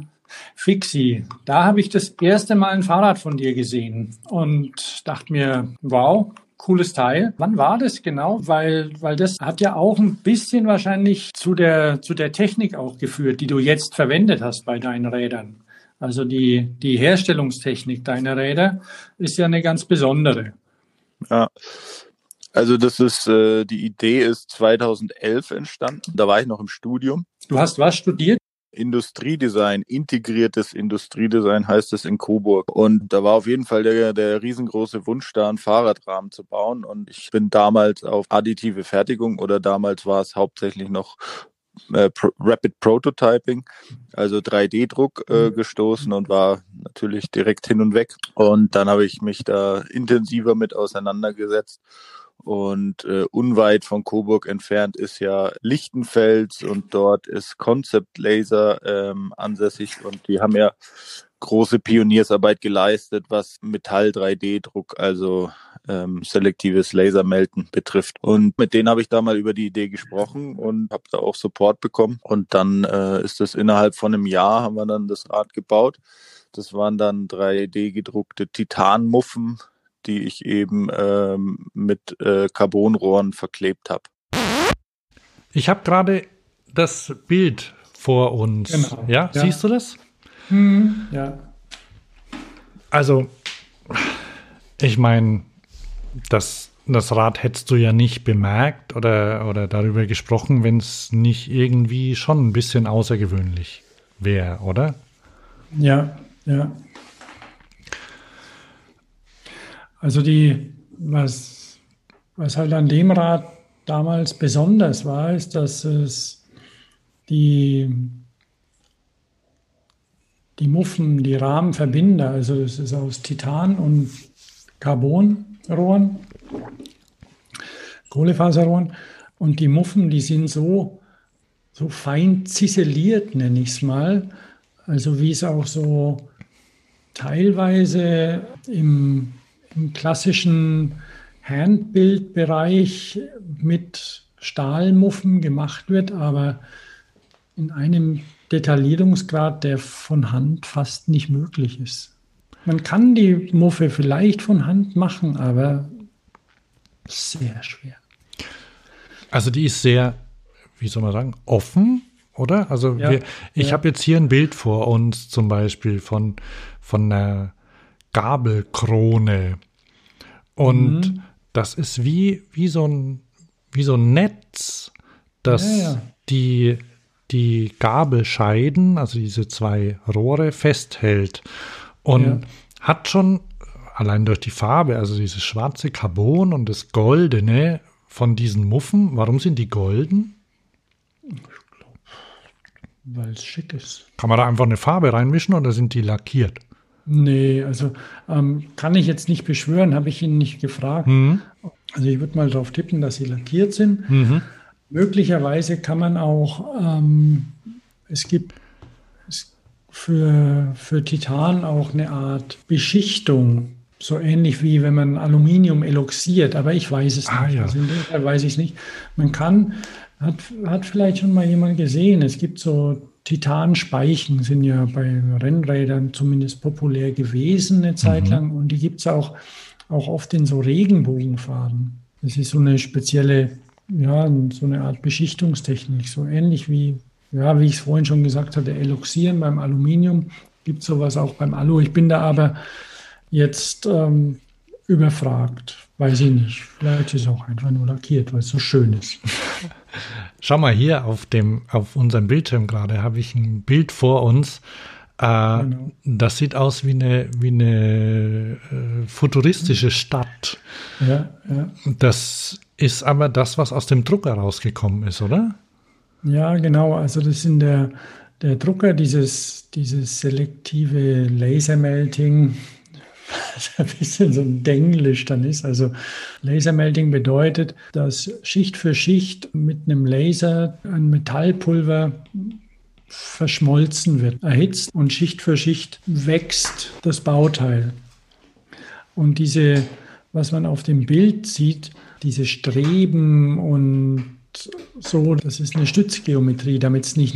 Fixi, da habe ich das erste Mal ein Fahrrad von dir gesehen und dachte mir, wow, cooles Teil. Wann war das genau? Weil, weil das hat ja auch ein bisschen wahrscheinlich zu der, zu der Technik auch geführt, die du jetzt verwendet hast bei deinen Rädern. Also die, die Herstellungstechnik deiner Räder ist ja eine ganz besondere. Ja. Also das ist, äh, die Idee ist 2011 entstanden. Da war ich noch im Studium. Du hast was studiert? Industriedesign, integriertes Industriedesign heißt es in Coburg. Und da war auf jeden Fall der, der riesengroße Wunsch da, einen Fahrradrahmen zu bauen. Und ich bin damals auf additive Fertigung oder damals war es hauptsächlich noch äh, Pro Rapid Prototyping, also 3D-Druck äh, gestoßen und war natürlich direkt hin und weg. Und dann habe ich mich da intensiver mit auseinandergesetzt. Und äh, unweit von Coburg entfernt ist ja Lichtenfels und dort ist Concept Laser ähm, ansässig und die haben ja große Pioniersarbeit geleistet, was Metall 3D-Druck, also ähm, selektives Lasermelden betrifft. Und mit denen habe ich da mal über die Idee gesprochen und habe da auch Support bekommen. Und dann äh, ist es innerhalb von einem Jahr haben wir dann das Rad gebaut. Das waren dann 3D gedruckte Titanmuffen, die ich eben ähm, mit äh, Carbonrohren verklebt habe. Ich habe gerade das Bild vor uns. Genau. Ja? ja? siehst du das? Mhm. Ja. Also, ich meine, das, das Rad hättest du ja nicht bemerkt oder, oder darüber gesprochen, wenn es nicht irgendwie schon ein bisschen außergewöhnlich wäre, oder? Ja, ja. Also die, was, was halt an dem Rad damals besonders war, ist, dass es die, die Muffen, die Rahmenverbinder, also es ist aus Titan und Carbonrohren, Kohlefaserrohren. Und die Muffen, die sind so, so fein ziseliert, nenne ich es mal. Also wie es auch so teilweise im im klassischen Handbildbereich mit Stahlmuffen gemacht wird, aber in einem Detaillierungsgrad, der von Hand fast nicht möglich ist. Man kann die Muffe vielleicht von Hand machen, aber sehr schwer. Also die ist sehr, wie soll man sagen, offen, oder? Also ja, wir, ich ja. habe jetzt hier ein Bild vor uns zum Beispiel von, von einer Gabelkrone. Und mhm. das ist wie, wie, so ein, wie so ein Netz, das ja, ja. Die, die Gabelscheiden, also diese zwei Rohre, festhält. Und ja. hat schon allein durch die Farbe, also dieses schwarze Carbon und das Goldene von diesen Muffen, warum sind die golden? Ich glaube, weil es schick ist. Kann man da einfach eine Farbe reinmischen oder sind die lackiert? Nee, also ähm, kann ich jetzt nicht beschwören, habe ich ihn nicht gefragt. Mhm. Also ich würde mal darauf tippen, dass sie lackiert sind. Mhm. Möglicherweise kann man auch, ähm, es gibt für, für Titan auch eine Art Beschichtung, so ähnlich wie wenn man Aluminium eloxiert, aber ich weiß es ah, nicht. Ja. Also in dem weiß ich es nicht. Man kann, hat, hat vielleicht schon mal jemand gesehen, es gibt so Titanspeichen sind ja bei Rennrädern zumindest populär gewesen eine Zeit mhm. lang und die gibt es auch, auch oft in so Regenbogenfarben. Das ist so eine spezielle, ja, so eine Art Beschichtungstechnik, so ähnlich wie, ja, wie ich es vorhin schon gesagt hatte, Eloxieren beim Aluminium gibt es sowas auch beim Alu. Ich bin da aber jetzt ähm, überfragt. Weiß ich nicht. Vielleicht ist es auch einfach nur lackiert, weil es so schön ist. Schau mal hier auf dem, auf unserem Bildschirm gerade habe ich ein Bild vor uns. Äh, genau. Das sieht aus wie eine, wie eine äh, futuristische Stadt. Ja, ja. Das ist aber das, was aus dem Drucker rausgekommen ist, oder? Ja, genau. Also das sind der, der Drucker, dieses, dieses selektive Lasermelting, ein bisschen so ein Denglisch dann ist. Also Lasermelting bedeutet, dass Schicht für Schicht mit einem Laser ein Metallpulver verschmolzen wird, erhitzt und Schicht für Schicht wächst das Bauteil. Und diese, was man auf dem Bild sieht, diese Streben und so, das ist eine Stützgeometrie, damit es nicht,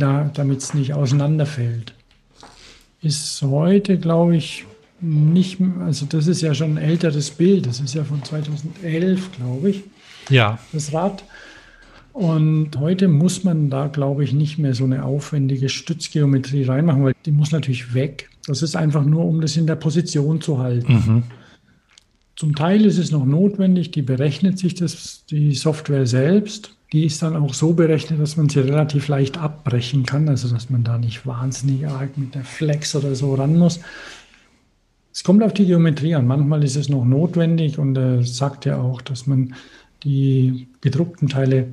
nicht auseinanderfällt. Ist heute, glaube ich, nicht, also das ist ja schon ein älteres Bild, das ist ja von 2011, glaube ich. Ja. Das Rad. Und heute muss man da, glaube ich, nicht mehr so eine aufwendige Stützgeometrie reinmachen, weil die muss natürlich weg. Das ist einfach nur, um das in der Position zu halten. Mhm. Zum Teil ist es noch notwendig, die berechnet sich das, die Software selbst. Die ist dann auch so berechnet, dass man sie relativ leicht abbrechen kann, also dass man da nicht wahnsinnig arg mit der Flex oder so ran muss. Es kommt auf die Geometrie an. Manchmal ist es noch notwendig und er sagt ja auch, dass man die gedruckten Teile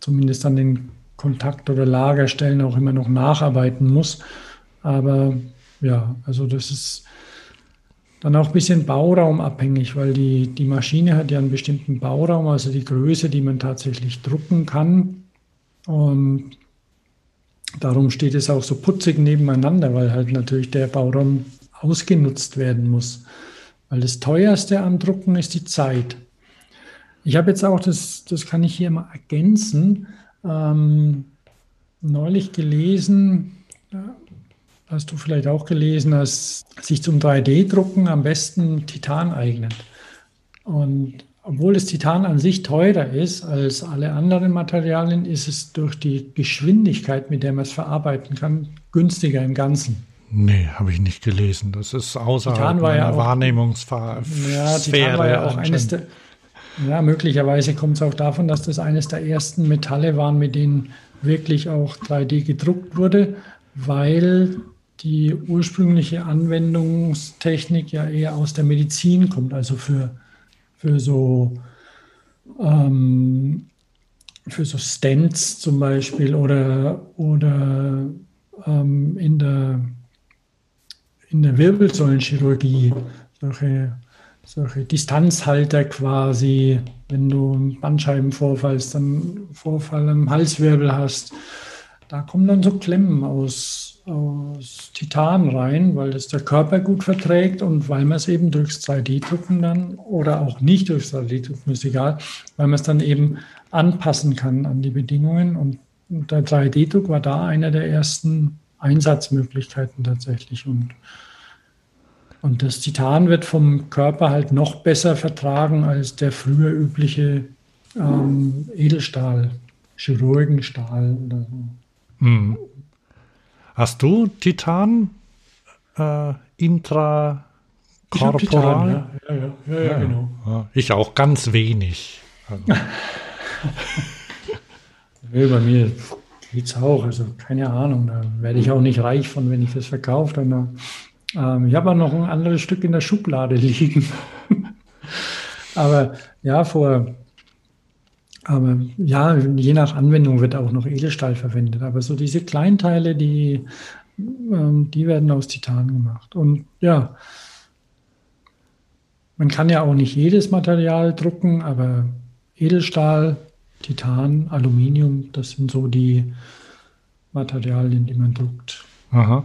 zumindest an den Kontakt- oder Lagerstellen auch immer noch nacharbeiten muss. Aber ja, also das ist dann auch ein bisschen bauraumabhängig, weil die, die Maschine hat ja einen bestimmten Bauraum, also die Größe, die man tatsächlich drucken kann. Und darum steht es auch so putzig nebeneinander, weil halt natürlich der Bauraum ausgenutzt werden muss. Weil das teuerste am Drucken ist die Zeit. Ich habe jetzt auch, das, das kann ich hier mal ergänzen, ähm, neulich gelesen, hast du vielleicht auch gelesen, dass sich zum 3D-Drucken am besten Titan eignet. Und obwohl das Titan an sich teurer ist als alle anderen Materialien, ist es durch die Geschwindigkeit, mit der man es verarbeiten kann, günstiger im Ganzen. Nee, habe ich nicht gelesen. Das ist außerhalb Titan war meiner ja Wahrnehmungssphäre. Ja, Titan war ja auch eines der. Ja, möglicherweise kommt es auch davon, dass das eines der ersten Metalle waren, mit denen wirklich auch 3D gedruckt wurde, weil die ursprüngliche Anwendungstechnik ja eher aus der Medizin kommt, also für, für so ähm, für so Stents zum Beispiel oder, oder ähm, in der in der Wirbelsäulenchirurgie solche, solche Distanzhalter quasi, wenn du einen Bandscheibenvorfall, dann Vorfall am Halswirbel hast, da kommen dann so Klemmen aus, aus Titan rein, weil das der Körper gut verträgt und weil man es eben durchs 3D-Drucken dann oder auch nicht durchs 3D-Drucken, ist egal, weil man es dann eben anpassen kann an die Bedingungen. Und und der 3D-Druck war da einer der ersten Einsatzmöglichkeiten tatsächlich. Und, und das Titan wird vom Körper halt noch besser vertragen als der früher übliche ähm, Edelstahl, Chirurgenstahl oder so. Hm. Hast du Titan äh, intrakorporal? Ich hab Titan, ja, ja, ja, ja, ja, genau. Ich auch ganz wenig. Also, Ja, bei mir geht's auch, also keine Ahnung, da werde ich auch nicht reich von, wenn ich das verkaufe. Dann, ähm, ich habe auch noch ein anderes Stück in der Schublade liegen. aber ja, vor, aber ja, je nach Anwendung wird auch noch Edelstahl verwendet. Aber so diese Kleinteile, die, ähm, die werden aus Titan gemacht. Und ja, man kann ja auch nicht jedes Material drucken, aber Edelstahl, Titan, Aluminium, das sind so die Materialien, die man druckt. aha.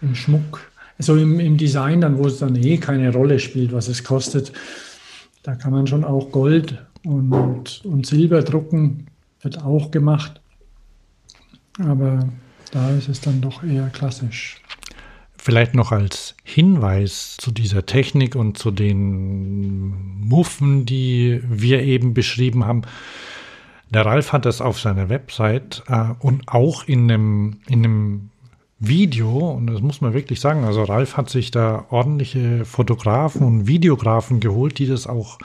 Im Schmuck. Also im, im Design, dann, wo es dann eh keine Rolle spielt, was es kostet, da kann man schon auch Gold und, und Silber drucken, wird auch gemacht. Aber da ist es dann doch eher klassisch. Vielleicht noch als Hinweis zu dieser Technik und zu den Muffen, die wir eben beschrieben haben. Der Ralf hat das auf seiner Website äh, und auch in einem, in einem Video, und das muss man wirklich sagen, also Ralf hat sich da ordentliche Fotografen und Videografen geholt, die das auch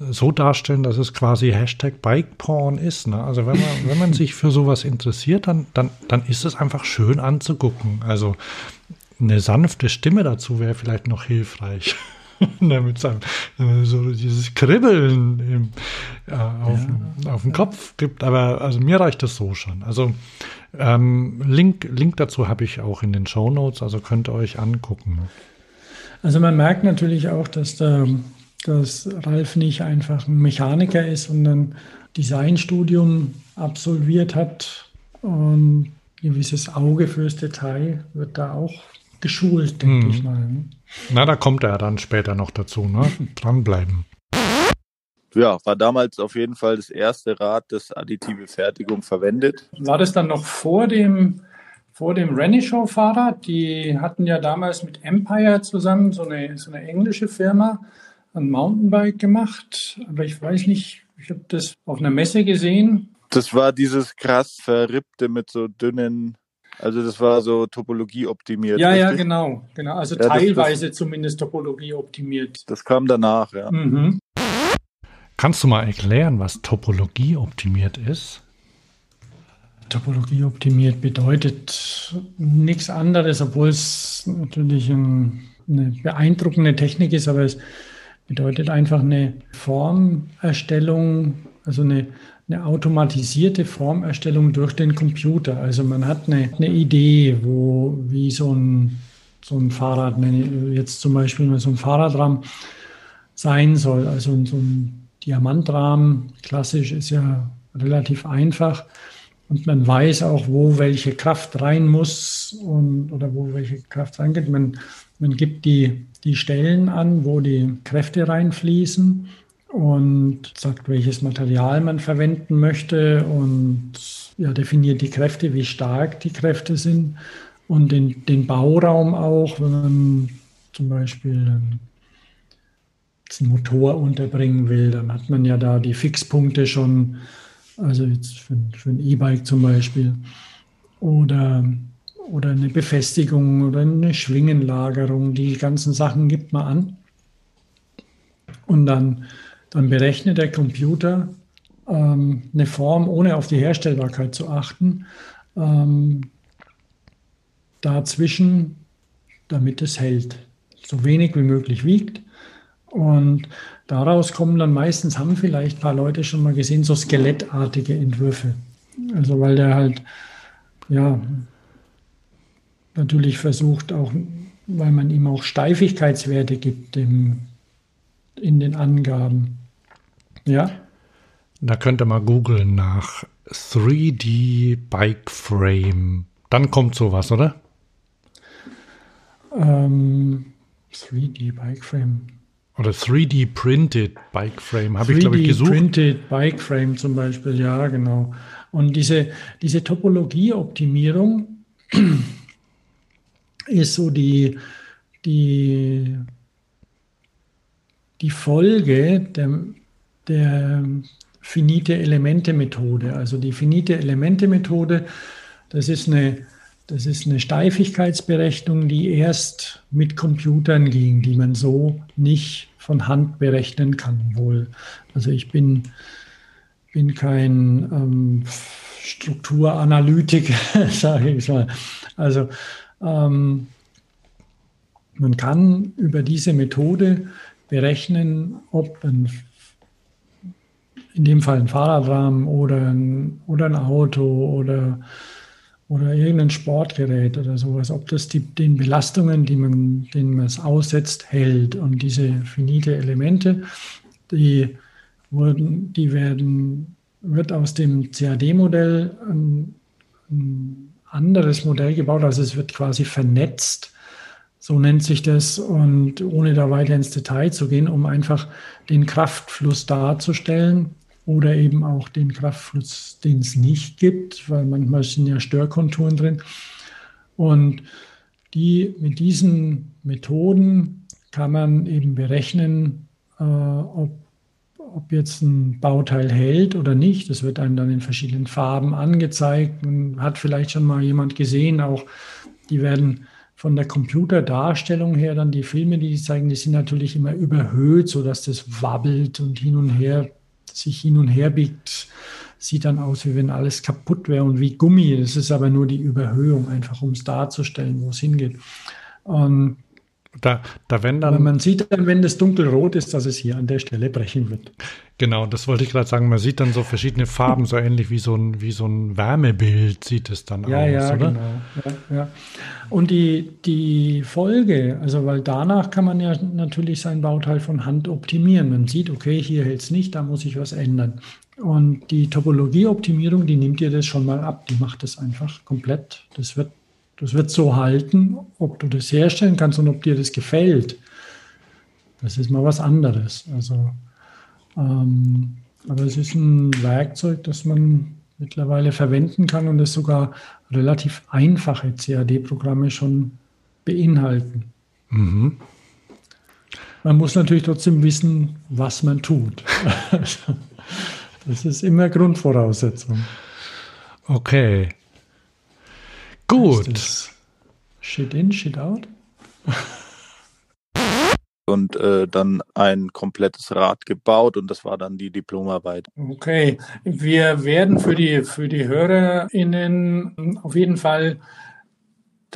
äh, so darstellen, dass es quasi Hashtag Bikeporn ist. Ne? Also wenn man, wenn man sich für sowas interessiert, dann, dann, dann ist es einfach schön anzugucken. Also eine sanfte Stimme dazu wäre vielleicht noch hilfreich. Damit es einem so dieses Kribbeln im, äh, auf, ja. auf den Kopf gibt. Aber also mir reicht das so schon. Also ähm, Link, Link dazu habe ich auch in den Show Notes, also könnt ihr euch angucken. Also man merkt natürlich auch, dass, der, dass Ralf nicht einfach ein Mechaniker ist und ein Designstudium absolviert hat und ein gewisses Auge fürs Detail wird da auch geschult, denke Mhm. ich mal. Na, da kommt er dann später noch dazu, ne? Dranbleiben. Ja, war damals auf jeden Fall das erste Rad, das additive Fertigung verwendet. War das dann noch vor dem, vor dem Renishaw-Fahrrad? Die hatten ja damals mit Empire zusammen so eine, so eine englische Firma ein Mountainbike gemacht. Aber ich weiß nicht, ich habe das auf einer Messe gesehen. Das war dieses krass verrippte mit so dünnen, also das war so Topologie optimiert. Ja, ja, richtig? genau, genau. Also Ja, das- teilweise zumindest Topologie optimiert. Das kam danach, ja. Mhm. Kannst du mal erklären, was Topologie optimiert ist? Topologie optimiert bedeutet nichts anderes, obwohl es natürlich ein, eine beeindruckende Technik ist, aber es bedeutet einfach eine Formerstellung, also eine, eine automatisierte Formerstellung durch den Computer. Also man hat eine, eine Idee, wo wie so ein, so ein Fahrrad, jetzt zum Beispiel so ein Fahrradrahmen sein soll. Also so ein Diamantrahmen, klassisch ist ja relativ einfach. Und man weiß auch, wo welche Kraft rein muss und, oder wo welche Kraft reingeht. Man, man gibt die, die Stellen an, wo die Kräfte reinfließen und sagt, welches Material man verwenden möchte und ja, definiert die Kräfte, wie stark die Kräfte sind und den, den Bauraum auch, wenn man zum Beispiel ein einen Motor unterbringen will, dann hat man ja da die Fixpunkte schon, also jetzt für, für ein E-Bike zum Beispiel. Oder, oder eine Befestigung oder eine Schwingenlagerung, die ganzen Sachen gibt man an. Und dann, dann berechnet der Computer ähm, eine Form, ohne auf die Herstellbarkeit zu achten, ähm, dazwischen, damit es hält. So wenig wie möglich wiegt. Und daraus kommen dann meistens, haben vielleicht ein paar Leute schon mal gesehen, so skelettartige Entwürfe. Also weil der halt, ja, natürlich versucht auch, weil man ihm auch Steifigkeitswerte gibt im, in den Angaben. Ja. Da könnt ihr mal googeln nach 3D Bike Frame. Dann kommt sowas, oder? Ähm, 3D Bike Frame. Oder 3D Printed Bike Frame, habe ich, glaube ich, gesucht. 3D Printed Bike Frame zum Beispiel, ja, genau. Und diese, diese Topologieoptimierung ist so die, die, die Folge der, der finite Elemente Methode. Also die finite Elemente Methode, das ist eine das ist eine Steifigkeitsberechnung, die erst mit Computern ging, die man so nicht von Hand berechnen kann. Wohl. Also ich bin, bin kein ähm, Strukturanalytiker, sage ich mal. Also ähm, man kann über diese Methode berechnen, ob ein, in dem Fall ein Fahrradrahmen oder ein, oder ein Auto oder oder irgendein Sportgerät oder sowas, ob das die, den Belastungen, die man, denen man es aussetzt, hält. Und diese finite Elemente, die wurden, die werden, wird aus dem CAD-Modell ein, ein anderes Modell gebaut, also es wird quasi vernetzt, so nennt sich das, und ohne da weiter ins Detail zu gehen, um einfach den Kraftfluss darzustellen, oder eben auch den Kraftfluss, den es nicht gibt, weil manchmal sind ja Störkonturen drin. Und die, mit diesen Methoden kann man eben berechnen, äh, ob, ob jetzt ein Bauteil hält oder nicht. Das wird einem dann in verschiedenen Farben angezeigt. Man hat vielleicht schon mal jemand gesehen, auch die werden von der Computerdarstellung her dann die Filme, die die zeigen, die sind natürlich immer überhöht, sodass das wabbelt und hin und her sich hin und her biegt, sieht dann aus, wie wenn alles kaputt wäre und wie Gummi. Das ist aber nur die Überhöhung, einfach um es darzustellen, wo es hingeht. Und da, da wenn dann. Man sieht dann, wenn das dunkelrot ist, dass es hier an der Stelle brechen wird. Genau, das wollte ich gerade sagen. Man sieht dann so verschiedene Farben, so ähnlich wie so ein, wie so ein Wärmebild sieht es dann ja, aus, ja, oder? Genau. Ja, ja. Und die, die Folge, also weil danach kann man ja natürlich sein Bauteil von Hand optimieren. Man sieht, okay, hier hält es nicht, da muss ich was ändern. Und die Topologieoptimierung, die nimmt dir das schon mal ab. Die macht das einfach komplett. Das wird das wird so halten, ob du das herstellen kannst und ob dir das gefällt. Das ist mal was anderes. Also, ähm, aber es ist ein Werkzeug, das man mittlerweile verwenden kann und das sogar relativ einfache CAD-Programme schon beinhalten. Mhm. Man muss natürlich trotzdem wissen, was man tut. das ist immer Grundvoraussetzung. Okay. Gut. Shit in, shit out. und äh, dann ein komplettes Rad gebaut und das war dann die Diplomarbeit. Okay, wir werden für die für die HörerInnen auf jeden Fall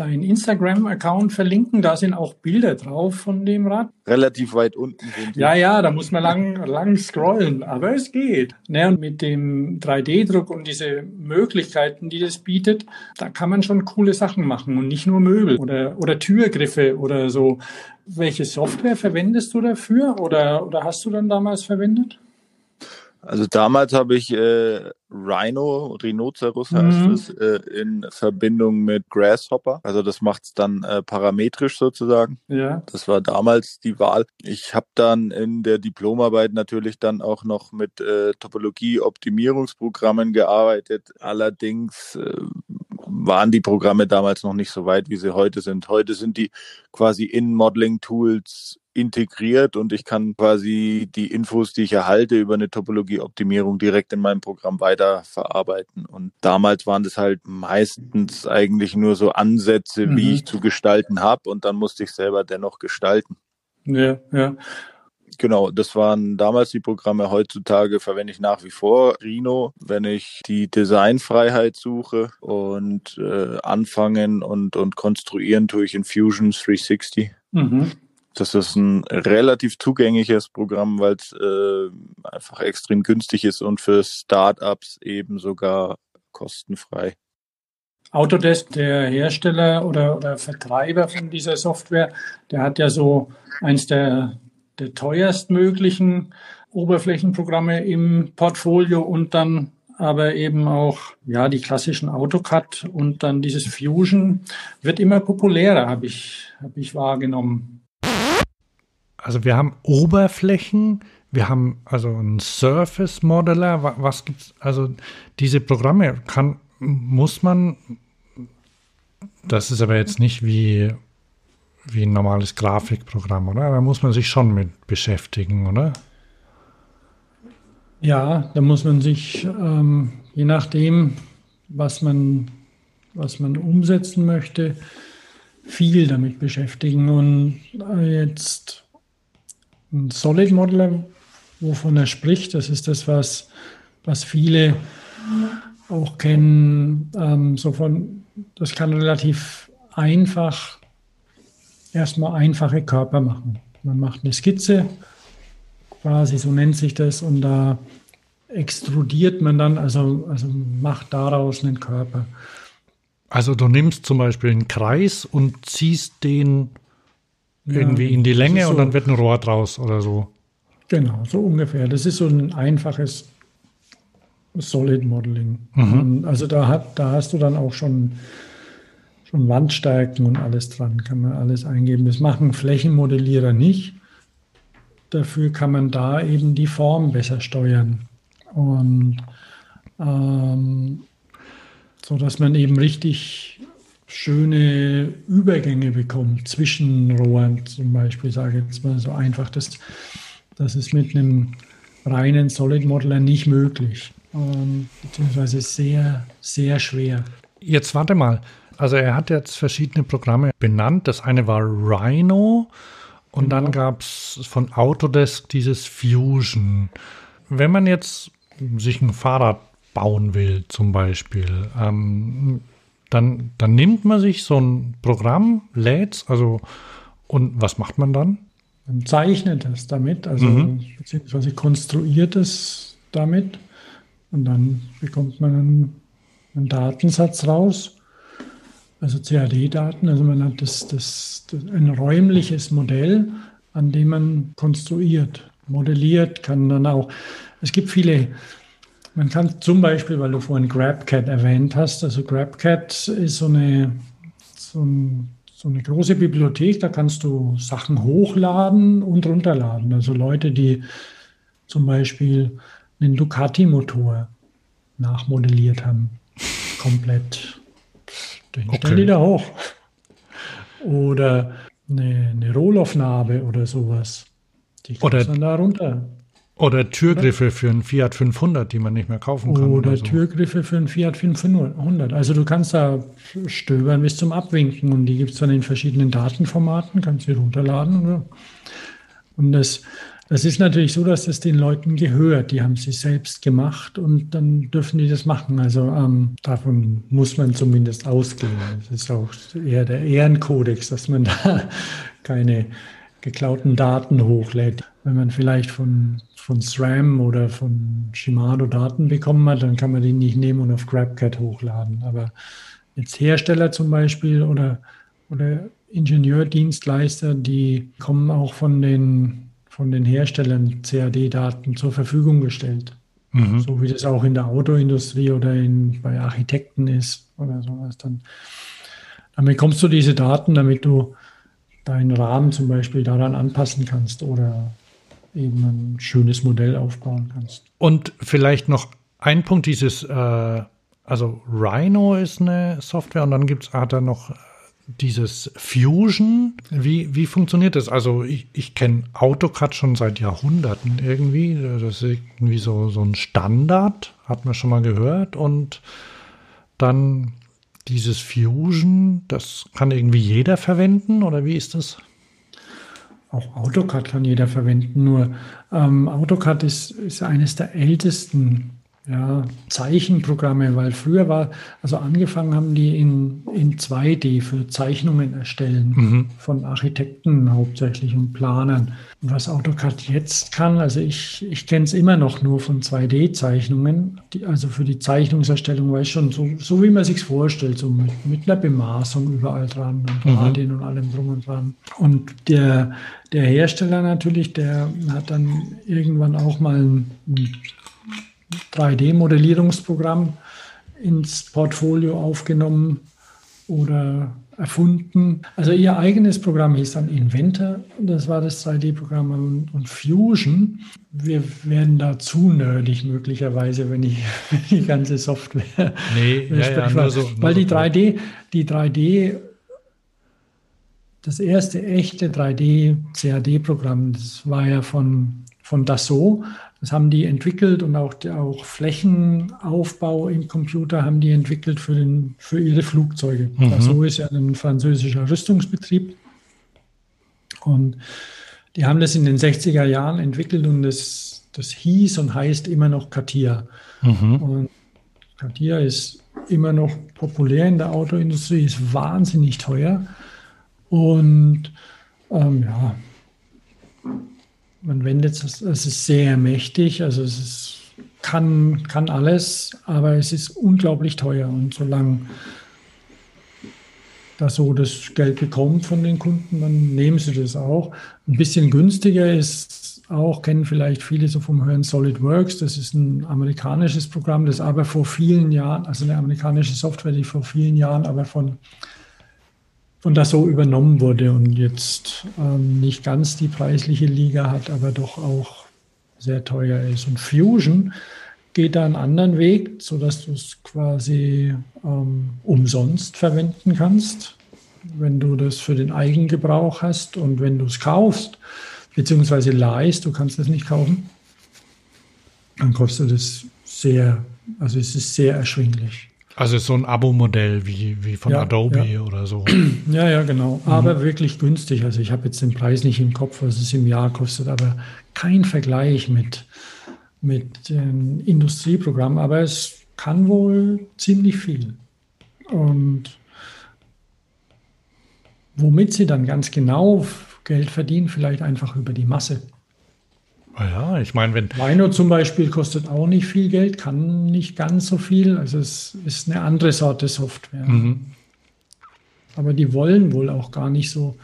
deinen Instagram-Account verlinken. Da sind auch Bilder drauf von dem Rad. Relativ weit unten sind die. Ja, ja, da muss man lang, lang scrollen, aber es geht. Ne, und mit dem 3D-Druck und diese Möglichkeiten, die das bietet, da kann man schon coole Sachen machen und nicht nur Möbel oder, oder Türgriffe oder so. Welche Software verwendest du dafür oder, oder hast du dann damals verwendet? Also damals habe ich äh, Rhino, Rhinoceros heißt mhm. es, äh, in Verbindung mit Grasshopper. Also das macht es dann äh, parametrisch sozusagen. Ja. Das war damals die Wahl. Ich habe dann in der Diplomarbeit natürlich dann auch noch mit äh, Topologie-Optimierungsprogrammen gearbeitet. Allerdings äh, waren die Programme damals noch nicht so weit, wie sie heute sind. Heute sind die quasi in Modeling-Tools integriert und ich kann quasi die Infos, die ich erhalte über eine Topologieoptimierung direkt in meinem Programm weiterverarbeiten. Und damals waren das halt meistens eigentlich nur so Ansätze, mhm. wie ich zu gestalten habe und dann musste ich selber dennoch gestalten. Ja, ja. Genau, das waren damals die Programme. Heutzutage verwende ich nach wie vor Rhino, wenn ich die Designfreiheit suche und äh, anfangen und, und konstruieren tue ich in Fusion 360. Mhm. Das ist ein relativ zugängliches Programm, weil es äh, einfach extrem günstig ist und für Startups eben sogar kostenfrei. Autodesk, der Hersteller oder, oder Vertreiber von dieser Software, der hat ja so eins der, der teuerstmöglichen Oberflächenprogramme im Portfolio und dann aber eben auch ja die klassischen AutoCAD und dann dieses Fusion wird immer populärer, habe ich habe ich wahrgenommen. Also wir haben Oberflächen, wir haben also einen Surface Modeler, was, was gibt's, also diese Programme kann, muss man, das ist aber jetzt nicht wie, wie ein normales Grafikprogramm, oder? Da muss man sich schon mit beschäftigen, oder? Ja, da muss man sich, ähm, je nachdem, was man, was man umsetzen möchte, viel damit beschäftigen. Und äh, jetzt ein Solid Modeler, wovon er spricht, das ist das, was, was viele auch kennen. Ähm, so von, das kann relativ einfach erstmal einfache Körper machen. Man macht eine Skizze, quasi so nennt sich das, und da extrudiert man dann, also, also macht daraus einen Körper. Also du nimmst zum Beispiel einen Kreis und ziehst den irgendwie in die Länge so, und dann wird ein Rohr draus oder so. Genau, so ungefähr. Das ist so ein einfaches Solid Modeling. Mhm. Also da, hat, da hast du dann auch schon, schon Wandstärken und alles dran, kann man alles eingeben. Das machen Flächenmodellierer nicht. Dafür kann man da eben die Form besser steuern. Und ähm, so dass man eben richtig schöne Übergänge bekommt zwischen Rohren zum Beispiel, sage ich jetzt mal so einfach. Das, das ist mit einem reinen Solid Modeler nicht möglich, ähm, beziehungsweise sehr, sehr schwer. Jetzt warte mal. Also er hat jetzt verschiedene Programme benannt. Das eine war Rhino und genau. dann gab es von Autodesk dieses Fusion. Wenn man jetzt sich ein Fahrrad bauen will, zum Beispiel, ähm, dann, dann nimmt man sich so ein Programm, lädt also und was macht man dann? Man zeichnet es damit, also mhm. beziehungsweise konstruiert es damit und dann bekommt man einen, einen Datensatz raus, also CAD-Daten, also man hat das, das, das, ein räumliches Modell, an dem man konstruiert, modelliert, kann dann auch, es gibt viele man kann zum Beispiel, weil du vorhin GrabCAD erwähnt hast, also GrabCAD ist so eine, so, ein, so eine große Bibliothek, da kannst du Sachen hochladen und runterladen. Also Leute, die zum Beispiel einen Ducati-Motor nachmodelliert haben, komplett. Den okay. stellen die da hoch. Oder eine, eine Rohloff-Narbe oder sowas. Die kannst oder, dann da runter. Oder Türgriffe für einen Fiat 500, die man nicht mehr kaufen kann. Oder, oder so. Türgriffe für einen Fiat 500. Also du kannst da stöbern bis zum Abwinken und die gibt es dann in verschiedenen Datenformaten, kannst sie runterladen. Oder? Und das, das ist natürlich so, dass das den Leuten gehört. Die haben sie selbst gemacht und dann dürfen die das machen. Also ähm, davon muss man zumindest ausgehen. Das ist auch eher der Ehrenkodex, dass man da keine geklauten Daten hochlädt. Wenn man vielleicht von von SRAM oder von Shimano Daten bekommen hat, dann kann man die nicht nehmen und auf GrabCAD hochladen. Aber jetzt Hersteller zum Beispiel oder, oder Ingenieurdienstleister, die kommen auch von den, von den Herstellern CAD-Daten zur Verfügung gestellt. Mhm. So wie das auch in der Autoindustrie oder in, bei Architekten ist oder sowas. Dann, dann bekommst du diese Daten, damit du deinen Rahmen zum Beispiel daran anpassen kannst oder eben ein schönes Modell aufbauen kannst. Und vielleicht noch ein Punkt, dieses, äh, also Rhino ist eine Software und dann gibt's hat er noch dieses Fusion. Wie, wie funktioniert das? Also ich, ich kenne AutoCAD schon seit Jahrhunderten irgendwie. Das ist irgendwie so, so ein Standard, hat man schon mal gehört. Und dann dieses Fusion, das kann irgendwie jeder verwenden oder wie ist das? Auch AutoCAD kann jeder verwenden, nur ähm, AutoCAD ist, ist eines der ältesten ja, Zeichenprogramme, weil früher war, also angefangen haben die in, in 2D für Zeichnungen erstellen mhm. von Architekten hauptsächlich und Planern. Und was AutoCAD jetzt kann, also ich, ich kenne es immer noch nur von 2D-Zeichnungen, also für die Zeichnungserstellung weiß schon, so, so wie man sich vorstellt, so mit, mit einer Bemaßung überall dran und mhm. Radien und allem drum und dran. Und der, der Hersteller natürlich, der hat dann irgendwann auch mal ein, ein 3D-Modellierungsprogramm ins Portfolio aufgenommen oder erfunden. Also ihr eigenes Programm hieß dann Inventor, das war das 3D-Programm und Fusion. Wir werden da zu nerdig möglicherweise, wenn ich die ganze Software nee, ja, ja, weil, so, weil die 3D, die 3D, das erste echte 3D-CAD-Programm, das war ja von, von Dassault, das haben die entwickelt und auch, auch Flächenaufbau im Computer haben die entwickelt für, den, für ihre Flugzeuge. Mhm. Also ist ja ein französischer Rüstungsbetrieb. Und die haben das in den 60er Jahren entwickelt und das, das hieß und heißt immer noch Katia. Mhm. Und Katia ist immer noch populär in der Autoindustrie, ist wahnsinnig teuer. Und ähm, ja, man wendet es, es ist sehr mächtig, also es ist, kann, kann alles, aber es ist unglaublich teuer. Und solange da so das Geld bekommt von den Kunden, dann nehmen sie das auch. Ein bisschen günstiger ist auch, kennen vielleicht viele so vom Hören SolidWorks. Das ist ein amerikanisches Programm, das aber vor vielen Jahren, also eine amerikanische Software, die vor vielen Jahren aber von und das so übernommen wurde und jetzt ähm, nicht ganz die preisliche Liga hat, aber doch auch sehr teuer ist. Und Fusion geht da einen anderen Weg, sodass du es quasi ähm, umsonst verwenden kannst, wenn du das für den Eigengebrauch hast und wenn du es kaufst, beziehungsweise leihst, du kannst es nicht kaufen, dann kostet es sehr, also es ist sehr erschwinglich. Also so ein Abo-Modell wie, wie von ja, Adobe ja. oder so. Ja, ja, genau. Mhm. Aber wirklich günstig. Also ich habe jetzt den Preis nicht im Kopf, was es im Jahr kostet, aber kein Vergleich mit, mit dem Industrieprogramm. Aber es kann wohl ziemlich viel. Und womit sie dann ganz genau Geld verdienen, vielleicht einfach über die Masse. Ja, ich meine, wenn. Rhino zum Beispiel kostet auch nicht viel Geld, kann nicht ganz so viel. Also es ist eine andere Sorte Software. Mhm. Aber die wollen wohl auch gar nicht so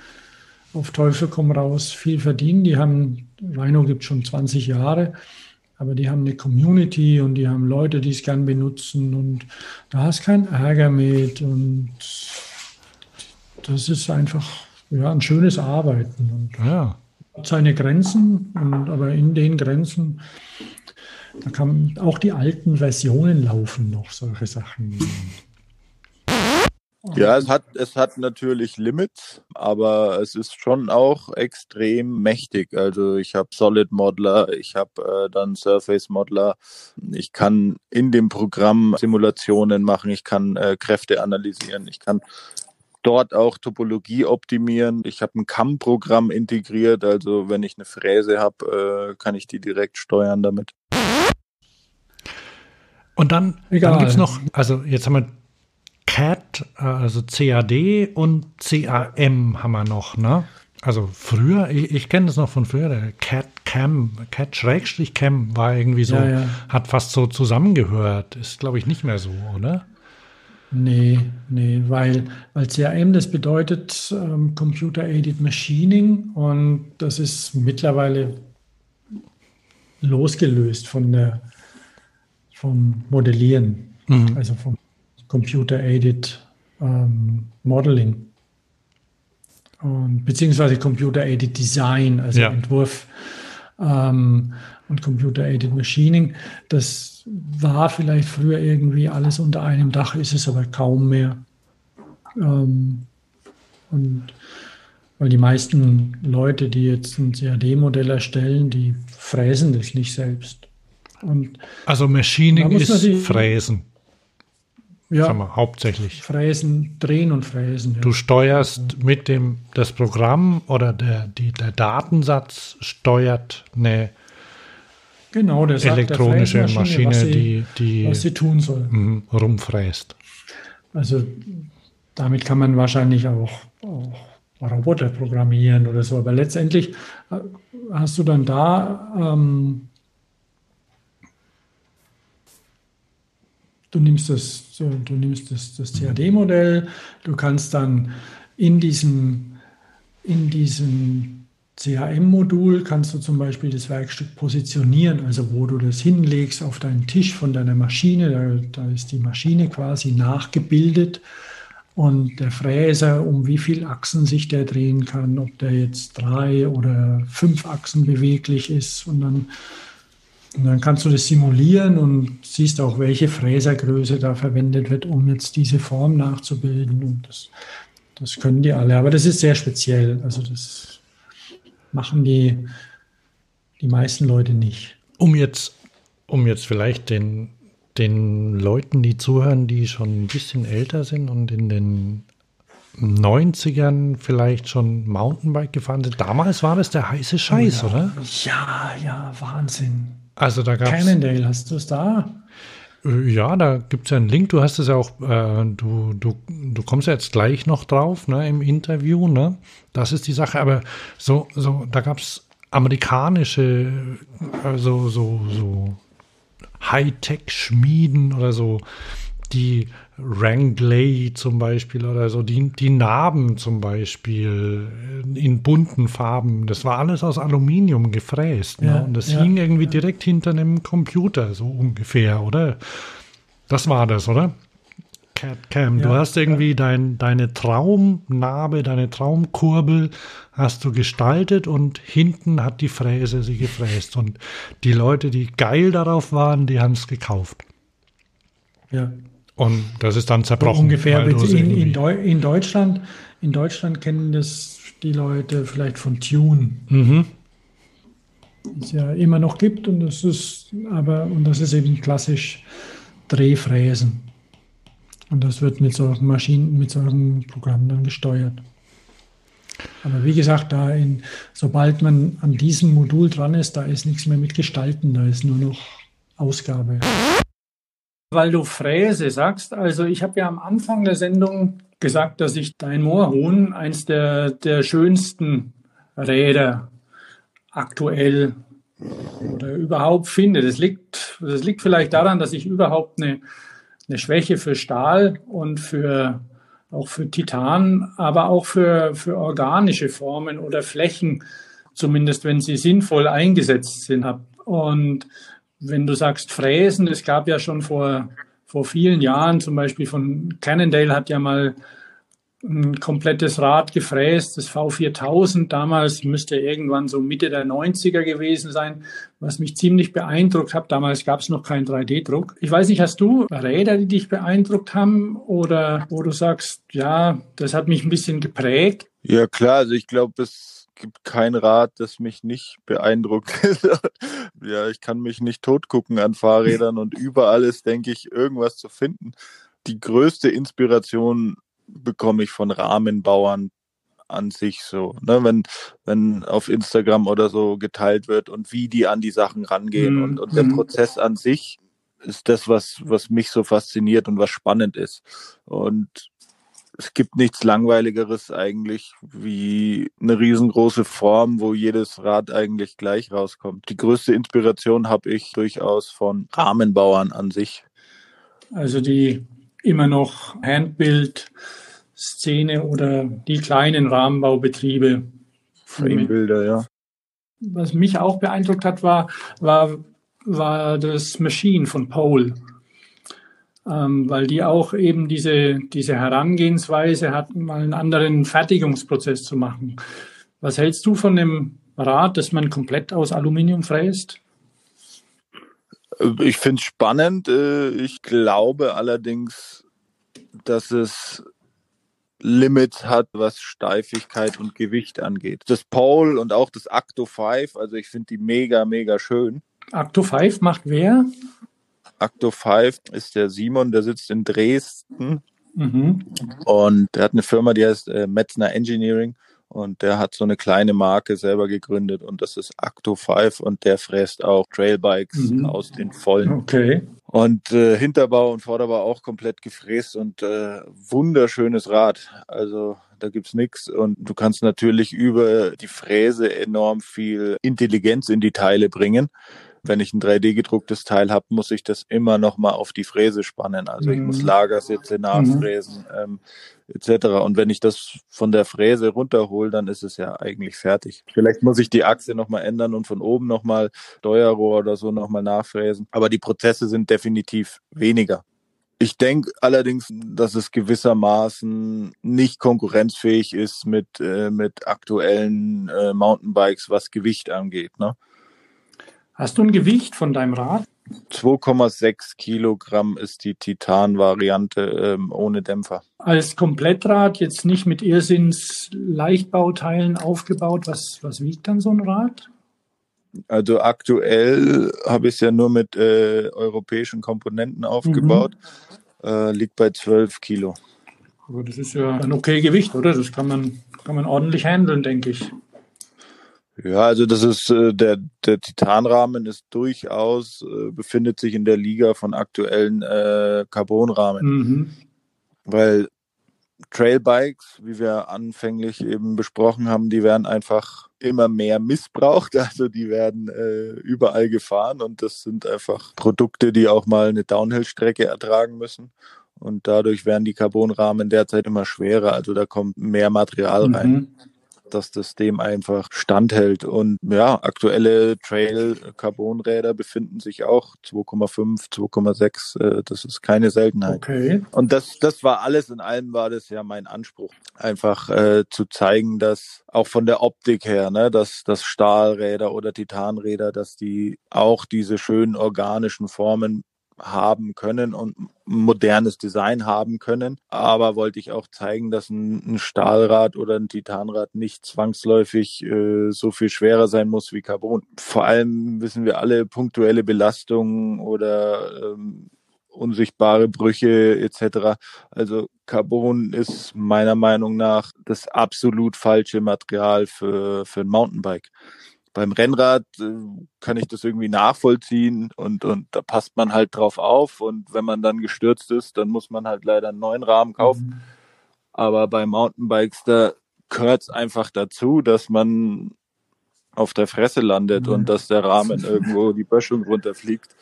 auf Teufel komm raus viel verdienen. Die haben, Rhino gibt schon 20 Jahre, aber die haben eine Community und die haben Leute, die es gern benutzen und da hast keinen Ärger mit und das ist einfach ja, ein schönes Arbeiten. Und ja seine Grenzen, und, aber in den Grenzen, da kann auch die alten Versionen laufen noch, solche Sachen. Ja, es hat, es hat natürlich Limits, aber es ist schon auch extrem mächtig. Also ich habe Solid Modeler, ich habe äh, dann Surface Modeler, ich kann in dem Programm Simulationen machen, ich kann äh, Kräfte analysieren, ich kann dort auch Topologie optimieren. Ich habe ein CAM-Programm integriert, also wenn ich eine Fräse habe, äh, kann ich die direkt steuern damit. Und dann, dann gibt es noch, also jetzt haben wir CAD, also CAD und CAM haben wir noch, ne? Also früher, ich, ich kenne das noch von früher, der CAD Cam, CAD Schrägstrich Cam war irgendwie so, ja, ja. hat fast so zusammengehört. Ist, glaube ich, nicht mehr so, oder? Nee, nee, weil, weil CRM, das bedeutet ähm, Computer Aided Machining und das ist mittlerweile losgelöst von der, vom Modellieren, mhm. also vom Computer Aided ähm, Modeling. Und, beziehungsweise Computer Aided Design, also ja. Entwurf. ähm, und Computer-Aided Machining. Das war vielleicht früher irgendwie alles unter einem Dach, ist es aber kaum mehr. Ähm, und weil die meisten Leute, die jetzt ein CAD-Modell erstellen, die fräsen das nicht selbst. Und also Machining ist Fräsen. Ja, wir, hauptsächlich. Fräsen, drehen und fräsen. Ja. Du steuerst mit dem, das Programm oder der, die, der Datensatz steuert eine genau, der elektronische der Maschine, was sie, die, die was sie tun soll. Mhm, rumfräst. Also damit kann man wahrscheinlich auch, auch Roboter programmieren oder so. Aber letztendlich äh, hast du dann da, ähm, du nimmst das, du nimmst das, das CAD-Modell, du kannst dann in diesem, in diesem CAM-Modul kannst du zum Beispiel das Werkstück positionieren, also wo du das hinlegst auf deinen Tisch von deiner Maschine, da, da ist die Maschine quasi nachgebildet und der Fräser, um wie viele Achsen sich der drehen kann, ob der jetzt drei oder fünf Achsen beweglich ist. Und dann, und dann kannst du das simulieren und siehst auch, welche Fräsergröße da verwendet wird, um jetzt diese Form nachzubilden. Und das, das können die alle. Aber das ist sehr speziell. Also das machen die, die meisten Leute nicht. Um jetzt, um jetzt vielleicht den den Leuten, die zuhören, die schon ein bisschen älter sind und in den 90ern vielleicht schon Mountainbike gefahren sind. Damals war das der heiße Scheiß, oh ja. oder? Ja, ja, Wahnsinn. Also da gab Cannondale, hast du es da? Äh, ja, da gibt es ja einen Link. Du hast es ja auch, äh, du, du, du kommst ja jetzt gleich noch drauf, ne, im Interview, ne? Das ist die Sache. Aber so, so, da gab es amerikanische, also so, so Hightech-Schmieden oder so, die Wrangley zum Beispiel oder so, die, die Narben zum Beispiel in bunten Farben, das war alles aus Aluminium gefräst. Ne? Ja, ne? Und das ja, hing irgendwie ja. direkt hinter einem Computer, so ungefähr, oder? Das war das, oder? Cam, du hast irgendwie dein, deine Traumnarbe, deine Traumkurbel hast du gestaltet und hinten hat die Fräse sie gefräst. Und die Leute, die geil darauf waren, die haben es gekauft. Ja. Und das ist dann zerbrochen. Ungefähr in, in, Deu in, Deutschland, in Deutschland kennen das die Leute vielleicht von Tune. Mhm. Es ja immer noch gibt und das ist aber und das ist eben klassisch Drehfräsen. Und das wird mit solchen Maschinen, mit solchen Programmen dann gesteuert. Aber wie gesagt, da in, sobald man an diesem Modul dran ist, da ist nichts mehr mit Gestalten, da ist nur noch Ausgabe. Weil du Fräse sagst, also ich habe ja am Anfang der Sendung gesagt, dass ich dein Moorhuhn eins der, der schönsten Räder aktuell oder überhaupt finde. Das liegt, das liegt vielleicht daran, dass ich überhaupt eine eine Schwäche für Stahl und für auch für Titan, aber auch für, für organische Formen oder Flächen, zumindest wenn sie sinnvoll eingesetzt sind. Und wenn du sagst Fräsen, es gab ja schon vor, vor vielen Jahren, zum Beispiel von Cannondale hat ja mal ein komplettes Rad gefräst, das V4000 damals müsste irgendwann so Mitte der 90er gewesen sein, was mich ziemlich beeindruckt hat. Damals gab es noch keinen 3D-Druck. Ich weiß nicht, hast du Räder, die dich beeindruckt haben oder wo du sagst, ja, das hat mich ein bisschen geprägt? Ja klar, also ich glaube, es gibt kein Rad, das mich nicht beeindruckt. ja, ich kann mich nicht totgucken an Fahrrädern und überall ist, denke ich, irgendwas zu finden. Die größte Inspiration bekomme ich von Rahmenbauern an sich so, ne, wenn, wenn auf Instagram oder so geteilt wird und wie die an die Sachen rangehen mhm. und, und der mhm. Prozess an sich ist das, was, was mich so fasziniert und was spannend ist. Und es gibt nichts Langweiligeres eigentlich wie eine riesengroße Form, wo jedes Rad eigentlich gleich rauskommt. Die größte Inspiration habe ich durchaus von Rahmenbauern an sich. Also die immer noch Handbild-Szene oder die kleinen Rahmenbaubetriebe. Framebilder, ja. Was mich auch beeindruckt hat, war, war, war das Machine von Pole. Ähm, weil die auch eben diese, diese Herangehensweise hatten, mal einen anderen Fertigungsprozess zu machen. Was hältst du von dem Rad, das man komplett aus Aluminium fräst? Ich finde es spannend. Äh, ich glaube allerdings, dass es Limit hat, was Steifigkeit und Gewicht angeht. Das Pole und auch das Acto 5, also ich finde die mega, mega schön. Acto 5 macht wer? Acto 5 ist der Simon, der sitzt in Dresden. Mhm. Und der hat eine Firma, die heißt äh, Metzner Engineering. Und der hat so eine kleine Marke selber gegründet und das ist Acto 5 und der fräst auch Trailbikes mhm. aus den Vollen. Okay. Und äh, Hinterbau und Vorderbau auch komplett gefräst und äh, wunderschönes Rad. Also da gibt's nichts und du kannst natürlich über die Fräse enorm viel Intelligenz in die Teile bringen wenn ich ein 3D gedrucktes Teil habe, muss ich das immer noch mal auf die Fräse spannen. Also ich muss mhm. Lagersitze nachfräsen mhm. ähm, etc. Und wenn ich das von der Fräse runterhole, dann ist es ja eigentlich fertig. Vielleicht muss ich die Achse noch mal ändern und von oben noch mal Steuerrohr oder so noch mal nachfräsen. Aber die Prozesse sind definitiv weniger. Ich denke allerdings, dass es gewissermaßen nicht konkurrenzfähig ist mit, äh, mit aktuellen äh, Mountainbikes, was Gewicht angeht. Ne? Hast du ein Gewicht von deinem Rad? 2,6 Kilogramm ist die Titan-Variante ähm, ohne Dämpfer. Als Komplettrad, jetzt nicht mit Irrsinns Leichtbauteilen aufgebaut. Was, was wiegt dann so ein Rad? Also aktuell habe ich es ja nur mit äh, europäischen Komponenten aufgebaut. Mhm. Äh, liegt bei 12 Kilo. Aber das ist ja ein okay Gewicht, oder? Das kann man, kann man ordentlich handeln, denke ich. Ja, also das ist äh, der der Titanrahmen ist durchaus äh, befindet sich in der Liga von aktuellen äh, Carbonrahmen, mhm. weil Trailbikes, wie wir anfänglich eben besprochen haben, die werden einfach immer mehr missbraucht. Also die werden äh, überall gefahren und das sind einfach Produkte, die auch mal eine Downhill-Strecke ertragen müssen. Und dadurch werden die Carbonrahmen derzeit immer schwerer. Also da kommt mehr Material rein. Mhm dass das dem einfach standhält. Und ja, aktuelle Trail-Carbon-Räder befinden sich auch 2,5, 2,6. Äh, das ist keine Seltenheit. Okay. Und das, das war alles in allem war das ja mein Anspruch. Einfach äh, zu zeigen, dass auch von der Optik her, ne, dass, dass Stahlräder oder Titanräder, dass die auch diese schönen organischen Formen haben können und modernes Design haben können. Aber wollte ich auch zeigen, dass ein, ein Stahlrad oder ein Titanrad nicht zwangsläufig äh, so viel schwerer sein muss wie Carbon. Vor allem wissen wir alle punktuelle Belastungen oder ähm, unsichtbare Brüche etc. Also Carbon ist meiner Meinung nach das absolut falsche Material für, für ein Mountainbike beim Rennrad äh, kann ich das irgendwie nachvollziehen und, und da passt man halt drauf auf und wenn man dann gestürzt ist, dann muss man halt leider einen neuen Rahmen kaufen. Mhm. Aber bei Mountainbikes, da gehört es einfach dazu, dass man auf der Fresse landet mhm. und dass der Rahmen irgendwo die Böschung runterfliegt.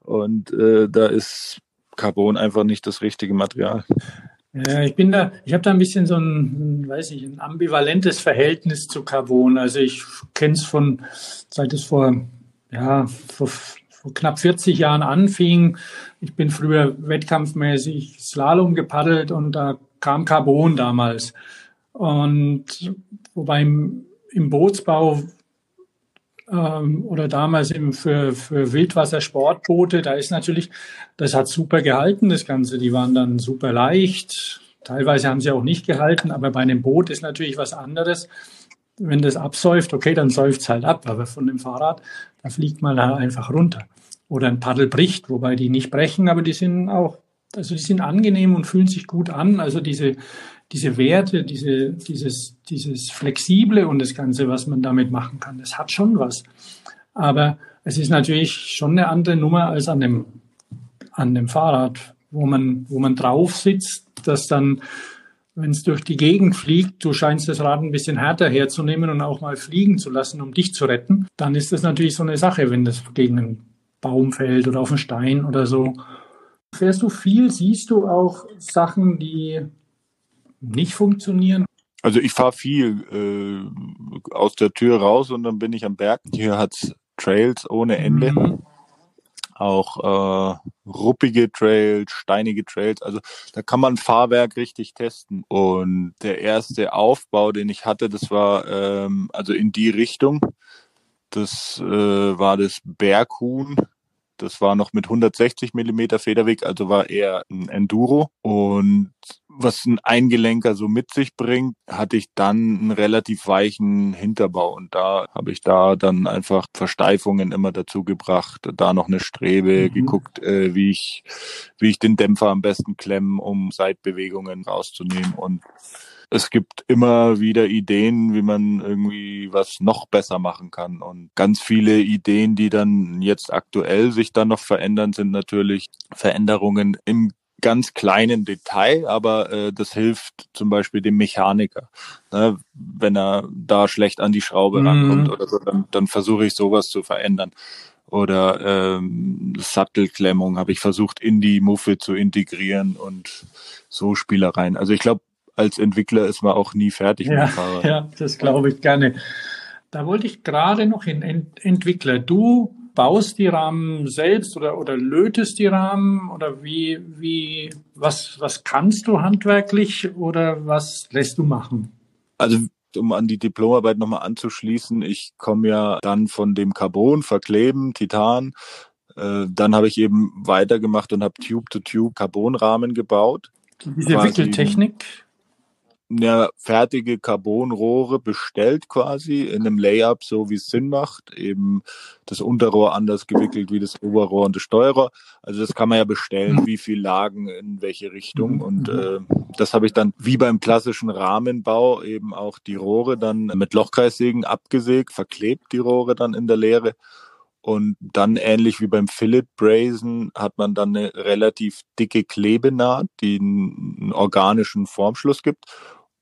Und äh, da ist Carbon einfach nicht das richtige Material. Ja, ich bin da, ich habe da ein bisschen so ein, weiß ich, ein ambivalentes Verhältnis zu Carbon. Also ich kenne es von, seit es vor, ja, vor, vor knapp 40 Jahren anfing. Ich bin früher wettkampfmäßig Slalom gepaddelt und da kam Carbon damals. Und wobei im, im Bootsbau ähm, oder damals eben für, für Wildwassersportboote, da ist natürlich, das hat super gehalten, das Ganze. Die waren dann super leicht. Teilweise haben sie auch nicht gehalten, aber bei einem Boot ist natürlich was anderes. Wenn das absäuft, okay, dann säuft es halt ab, aber von dem Fahrrad, da fliegt man halt einfach runter. Oder ein Paddel bricht, wobei die nicht brechen, aber die sind auch, also die sind angenehm und fühlen sich gut an. Also diese, diese Werte, diese, dieses, dieses Flexible und das Ganze, was man damit machen kann, das hat schon was. Aber es ist natürlich schon eine andere Nummer als an dem, an dem Fahrrad, wo man, wo man drauf sitzt, dass dann, wenn es durch die Gegend fliegt, du scheinst das Rad ein bisschen härter herzunehmen und auch mal fliegen zu lassen, um dich zu retten, dann ist das natürlich so eine Sache, wenn das gegen einen Baum fällt oder auf einen Stein oder so. Fährst du viel, siehst du auch Sachen, die nicht funktionieren? Also ich fahre viel äh, aus der Tür raus und dann bin ich am Berg. Hier hat's Trails ohne Ende. Mhm. Auch äh, ruppige Trails, steinige Trails. Also da kann man Fahrwerk richtig testen. Und der erste Aufbau, den ich hatte, das war ähm, also in die Richtung. Das äh, war das Berghuhn. Das war noch mit 160 Millimeter Federweg, also war eher ein Enduro. Und was ein Eingelenker so mit sich bringt, hatte ich dann einen relativ weichen Hinterbau. Und da habe ich da dann einfach Versteifungen immer dazu gebracht, da noch eine Strebe, mhm. geguckt, äh, wie ich, wie ich den Dämpfer am besten klemmen, um Seitbewegungen rauszunehmen. Und es gibt immer wieder Ideen, wie man irgendwie was noch besser machen kann. Und ganz viele Ideen, die dann jetzt aktuell sich dann noch verändern, sind natürlich Veränderungen im ganz kleinen Detail, aber äh, das hilft zum Beispiel dem Mechaniker. Ne? Wenn er da schlecht an die Schraube mhm. rankommt oder so, dann, dann versuche ich sowas zu verändern. Oder ähm, Sattelklemmung habe ich versucht, in die Muffe zu integrieren und so Spielereien. Also ich glaube, als Entwickler ist man auch nie fertig ja, mit dem Fahrrad. Ja, das glaube ich gerne. Da wollte ich gerade noch hin, Ent Entwickler. Du baust die Rahmen selbst oder, oder lötest die Rahmen oder wie, wie, was, was kannst du handwerklich oder was lässt du machen? Also um an die Diplomarbeit nochmal anzuschließen, ich komme ja dann von dem Carbon, Verkleben, Titan. Äh, dann habe ich eben weitergemacht und habe Tube-to-Tube Carbonrahmen gebaut. Diese Wickeltechnik? Eine fertige Carbonrohre bestellt quasi in einem Layup, so wie es Sinn macht. Eben das Unterrohr anders gewickelt wie das Oberrohr und das Steuerrohr. Also das kann man ja bestellen, mhm. wie viel Lagen in welche Richtung. Mhm. Und mhm. äh, das habe ich dann wie beim klassischen Rahmenbau eben auch die Rohre dann mit Lochkreissägen abgesägt, verklebt die Rohre dann in der Leere. Und dann ähnlich wie beim Fillet Brazen hat man dann eine relativ dicke Klebenaht, die einen organischen Formschluss gibt.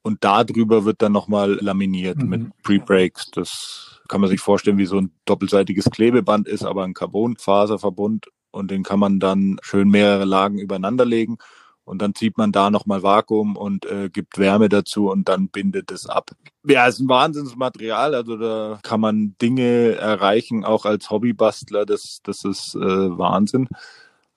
Und darüber wird dann nochmal laminiert mhm. mit Pre-Breaks. Das kann man sich vorstellen, wie so ein doppelseitiges Klebeband ist, aber ein Carbonfaserverbund. Und den kann man dann schön mehrere Lagen übereinander legen. Und dann zieht man da nochmal Vakuum und äh, gibt Wärme dazu und dann bindet es ab. Ja, es ist ein Wahnsinnsmaterial. Also da kann man Dinge erreichen, auch als Hobbybastler. Das, das ist äh, Wahnsinn.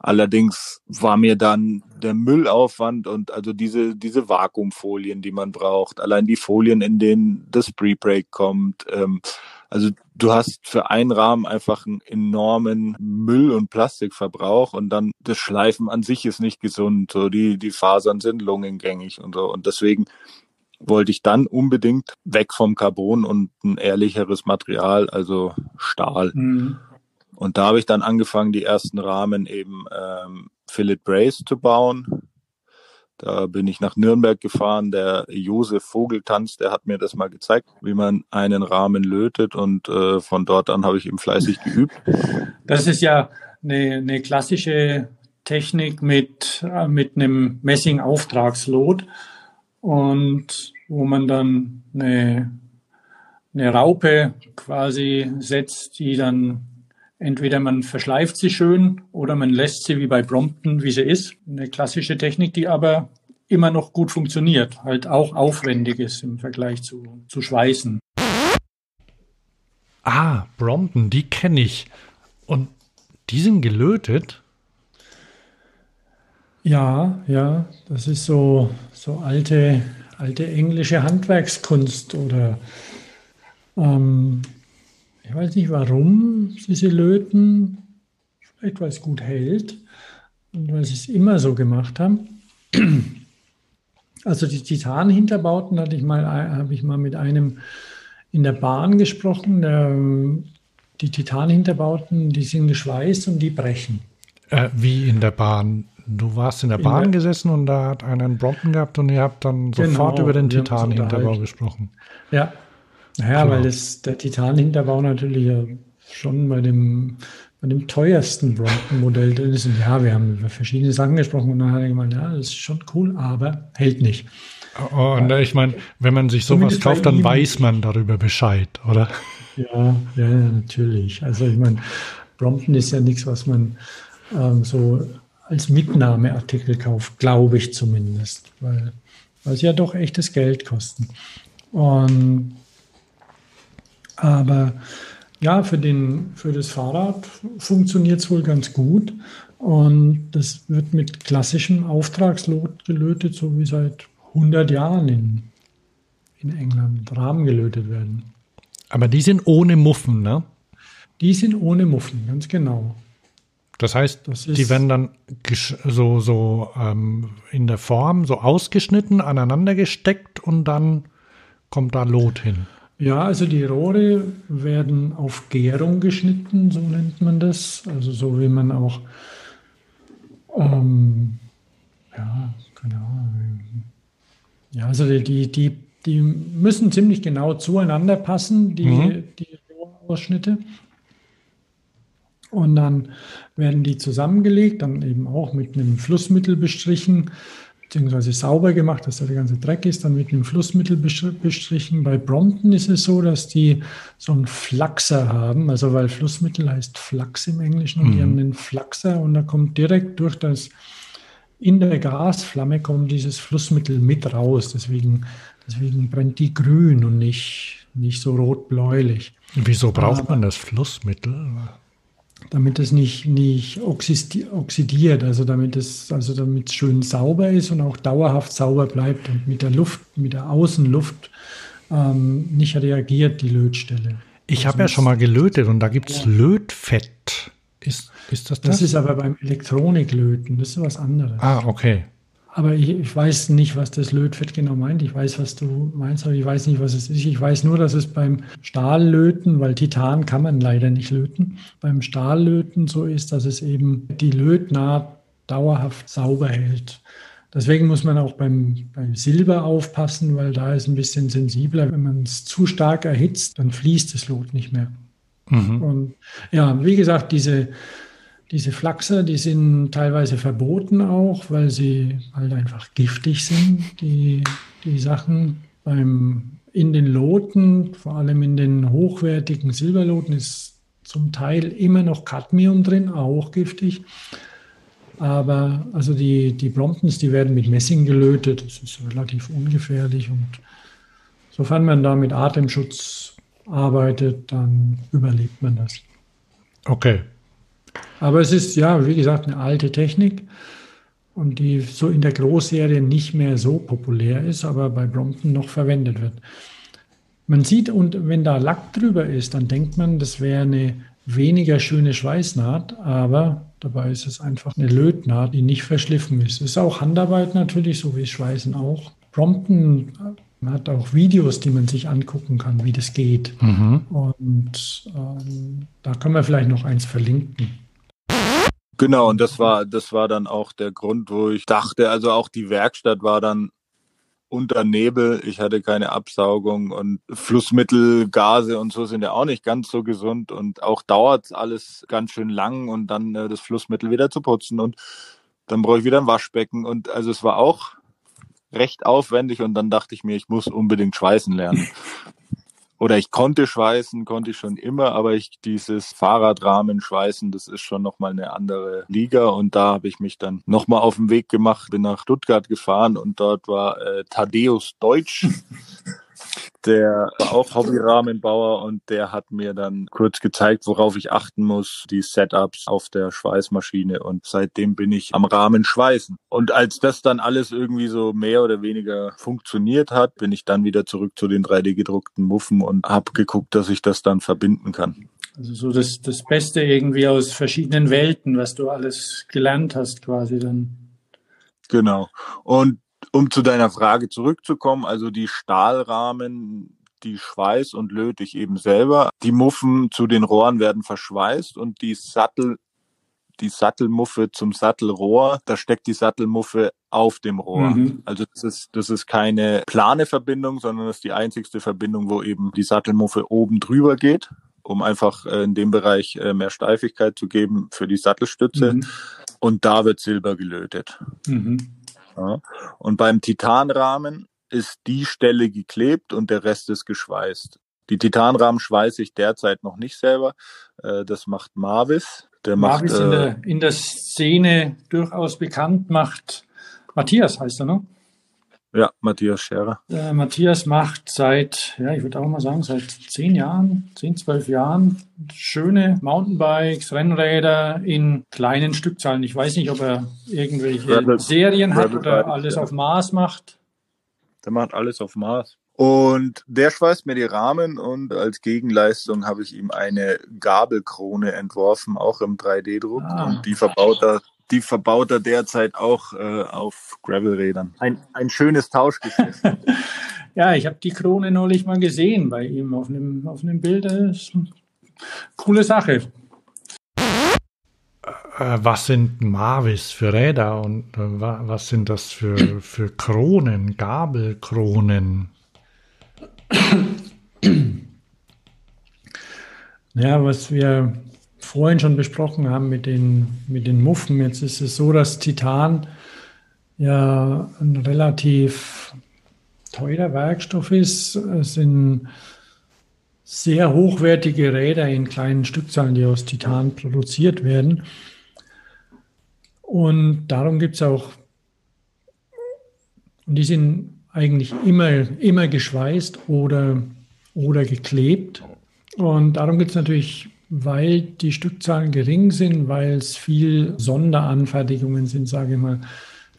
Allerdings war mir dann der Müllaufwand und also diese, diese Vakuumfolien, die man braucht, allein die Folien, in denen das Pre-Break kommt. Ähm, also du hast für einen Rahmen einfach einen enormen Müll- und Plastikverbrauch und dann das Schleifen an sich ist nicht gesund. So die, die Fasern sind lungengängig und so. Und deswegen wollte ich dann unbedingt weg vom Carbon und ein ehrlicheres Material, also Stahl. Mhm. Und da habe ich dann angefangen, die ersten Rahmen eben ähm, Fillet Brace zu bauen. Da bin ich nach Nürnberg gefahren. Der Josef Vogeltanz, der hat mir das mal gezeigt, wie man einen Rahmen lötet. Und äh, von dort an habe ich eben fleißig geübt. Das ist ja eine, eine klassische Technik mit, äh, mit einem Messing-Auftragslot und wo man dann eine, eine Raupe quasi setzt, die dann Entweder man verschleift sie schön oder man lässt sie wie bei Brompton, wie sie ist. Eine klassische Technik, die aber immer noch gut funktioniert, halt auch aufwendig ist im Vergleich zu, zu Schweißen. Ah, Brompton, die kenne ich. Und die sind gelötet? Ja, ja, das ist so, so alte, alte englische Handwerkskunst oder ähm, ich weiß nicht warum sie sie löten. Vielleicht weil es gut hält und weil sie es immer so gemacht haben. Also die Titanhinterbauten hatte ich mal, habe ich mal mit einem in der Bahn gesprochen. Der, die Titanhinterbauten, die sind geschweißt und die brechen. Äh, wie in der Bahn? Du warst in der Bahn in der, gesessen und da hat einer einen Brocken gehabt und ihr habt dann sofort genau, über den Titanhinterbau gesprochen. Ja, naja, genau. weil das, der Titan-Hinterbau natürlich ja schon bei dem, bei dem teuersten Bronco-Modell drin ist. Und ja, wir haben über verschiedene Sachen gesprochen und dann hat er gemeint, ja, das ist schon cool, aber hält nicht. Oh, und ich meine, wenn man sich sowas kauft, dann weiß man darüber Bescheid, oder? Ja, ja, natürlich. Also ich meine, Brompton ist ja nichts, was man ähm, so als Mitnahmeartikel kauft, glaube ich zumindest, weil, weil sie ja doch echtes Geld kosten. Und aber ja, für, den, für das Fahrrad funktioniert es wohl ganz gut. Und das wird mit klassischem Auftragslot gelötet, so wie seit 100 Jahren in, in England Rahmen gelötet werden. Aber die sind ohne Muffen, ne? Die sind ohne Muffen, ganz genau. Das heißt, das die werden dann so, so ähm, in der Form so ausgeschnitten, aneinander gesteckt und dann kommt da Lot hin. Ja, also die Rohre werden auf Gärung geschnitten, so nennt man das. Also so wie man auch, ähm, ja, genau. Ja, also die, die, die müssen ziemlich genau zueinander passen, die, mhm. die Rohrausschnitte. Und dann werden die zusammengelegt, dann eben auch mit einem Flussmittel bestrichen, beziehungsweise sauber gemacht, dass da der ganze Dreck ist, dann mit einem Flussmittel bestrichen. Bei Brompton ist es so, dass die so einen Flachser haben, also weil Flussmittel heißt Flachs im Englischen und mhm. die haben einen Flachser und da kommt direkt durch das, in der Gasflamme kommt dieses Flussmittel mit raus, deswegen, deswegen brennt die grün und nicht, nicht so rot-bläulich. Wieso braucht man das Flussmittel? Damit es nicht, nicht oxidiert, also damit es also damit schön sauber ist und auch dauerhaft sauber bleibt und mit der Luft, mit der Außenluft ähm, nicht reagiert, die Lötstelle. Ich habe ja schon mal gelötet und da gibt es ja. Lötfett. Ist, ist das das? Das ist aber beim Elektroniklöten, das ist was anderes. Ah, okay. Aber ich, ich, weiß nicht, was das Lötfett genau meint. Ich weiß, was du meinst, aber ich weiß nicht, was es ist. Ich weiß nur, dass es beim Stahllöten, weil Titan kann man leider nicht löten, beim Stahllöten so ist, dass es eben die Lötnaht dauerhaft sauber hält. Deswegen muss man auch beim, beim Silber aufpassen, weil da ist ein bisschen sensibler. Wenn man es zu stark erhitzt, dann fließt das Lot nicht mehr. Mhm. Und ja, wie gesagt, diese diese Flachser, die sind teilweise verboten auch, weil sie halt einfach giftig sind. Die, die Sachen beim, in den Loten, vor allem in den hochwertigen Silberloten, ist zum Teil immer noch Cadmium drin, auch giftig. Aber also die, die Bromptons, die werden mit Messing gelötet. Das ist relativ ungefährlich. Und sofern man da mit Atemschutz arbeitet, dann überlebt man das. Okay, aber es ist ja, wie gesagt, eine alte Technik und die so in der Großserie nicht mehr so populär ist, aber bei Brompton noch verwendet wird. Man sieht, und wenn da Lack drüber ist, dann denkt man, das wäre eine weniger schöne Schweißnaht, aber dabei ist es einfach eine Lötnaht, die nicht verschliffen ist. Es ist auch Handarbeit natürlich, so wie Schweißen auch. Brompton hat auch Videos, die man sich angucken kann, wie das geht. Mhm. Und ähm, da können wir vielleicht noch eins verlinken. Genau, und das war, das war dann auch der Grund, wo ich dachte, also auch die Werkstatt war dann unter Nebel. Ich hatte keine Absaugung und Flussmittel, Gase und so sind ja auch nicht ganz so gesund. Und auch dauert alles ganz schön lang und dann äh, das Flussmittel wieder zu putzen und dann brauche ich wieder ein Waschbecken. Und also es war auch recht aufwendig und dann dachte ich mir, ich muss unbedingt schweißen lernen oder ich konnte schweißen, konnte ich schon immer, aber ich dieses Fahrradrahmen schweißen, das ist schon nochmal eine andere Liga und da habe ich mich dann nochmal auf den Weg gemacht, bin nach Stuttgart gefahren und dort war äh, Thaddeus Deutsch. der war auch Hobbyrahmenbauer und der hat mir dann kurz gezeigt, worauf ich achten muss, die Setups auf der Schweißmaschine und seitdem bin ich am Rahmen schweißen. Und als das dann alles irgendwie so mehr oder weniger funktioniert hat, bin ich dann wieder zurück zu den 3D gedruckten Muffen und habe geguckt, dass ich das dann verbinden kann. Also so das, das Beste irgendwie aus verschiedenen Welten, was du alles gelernt hast quasi dann. Genau. Und um zu deiner Frage zurückzukommen, also die Stahlrahmen, die schweiß und löte ich eben selber. Die Muffen zu den Rohren werden verschweißt und die Sattel, die Sattelmuffe zum Sattelrohr, da steckt die Sattelmuffe auf dem Rohr. Mhm. Also das ist, das ist keine plane Verbindung, sondern das ist die einzigste Verbindung, wo eben die Sattelmuffe oben drüber geht, um einfach äh, in dem Bereich äh, mehr Steifigkeit zu geben für die Sattelstütze. Mhm. Und da wird Silber gelötet. Mhm. Ja. Und beim Titanrahmen ist die Stelle geklebt und der Rest ist geschweißt. Die Titanrahmen schweiße ich derzeit noch nicht selber. Äh, das macht Marvis. Der Marvis macht, in, der, äh, in der Szene durchaus bekannt, macht Matthias heißt er, ne? Ja, Matthias Scherer. Äh, Matthias macht seit, ja, ich würde auch mal sagen, seit zehn Jahren, zehn, zwölf Jahren schöne Mountainbikes, Rennräder in kleinen Stückzahlen. Ich weiß nicht, ob er irgendwelche Rebel, Serien hat Rebel oder alles ja. auf Maß macht. Der macht alles auf Maß. Und der schweißt mir die Rahmen und als Gegenleistung habe ich ihm eine Gabelkrone entworfen, auch im 3D-Druck. Ah. Und die verbaut er, die verbaut er derzeit auch äh, auf Gravelrädern. Ein, ein schönes Tauschgeschäft. ja, ich habe die Krone neulich mal gesehen bei ihm auf einem, auf einem Bild. Das ist eine coole Sache. Äh, was sind Mavis für Räder und äh, was sind das für, für Kronen, Gabelkronen? Ja, was wir vorhin schon besprochen haben mit den, mit den Muffen, jetzt ist es so, dass Titan ja ein relativ teurer Werkstoff ist. Es sind sehr hochwertige Räder in kleinen Stückzahlen, die aus Titan produziert werden. Und darum gibt es auch, die sind eigentlich immer, immer geschweißt oder, oder geklebt. Und darum gibt es natürlich, weil die Stückzahlen gering sind, weil es viel Sonderanfertigungen sind, sage ich mal,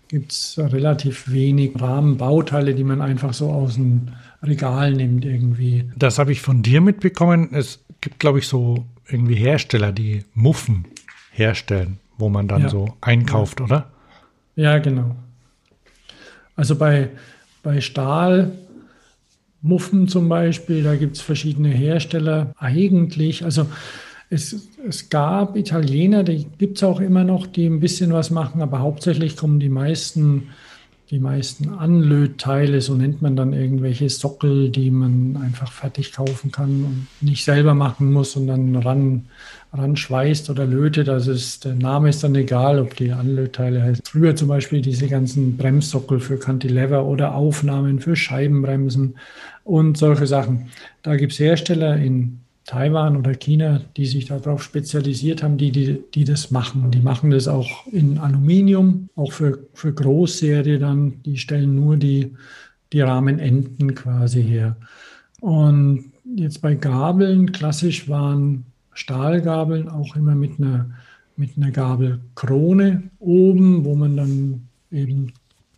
gibt es relativ wenig Rahmenbauteile, die man einfach so aus dem Regal nimmt irgendwie. Das habe ich von dir mitbekommen. Es gibt, glaube ich, so irgendwie Hersteller, die Muffen herstellen, wo man dann ja. so einkauft, ja. oder? Ja, genau. Also bei, bei Stahlmuffen zum Beispiel, da gibt es verschiedene Hersteller. Eigentlich, also es, es gab Italiener, die gibt es auch immer noch, die ein bisschen was machen, aber hauptsächlich kommen die meisten die meisten Anlötteile, so nennt man dann irgendwelche Sockel, die man einfach fertig kaufen kann und nicht selber machen muss und dann ran, ran schweißt oder lötet. Also ist, der Name ist dann egal, ob die Anlötteile heißt. Früher zum Beispiel diese ganzen Bremssockel für Cantilever oder Aufnahmen für Scheibenbremsen und solche Sachen. Da gibt es Hersteller in Taiwan oder China, die sich darauf spezialisiert haben, die, die, die das machen. Die machen das auch in Aluminium, auch für, für Großserie dann. Die stellen nur die, die Rahmenenden quasi her. Und jetzt bei Gabeln, klassisch waren Stahlgabeln auch immer mit einer, mit einer Gabelkrone oben, wo man dann eben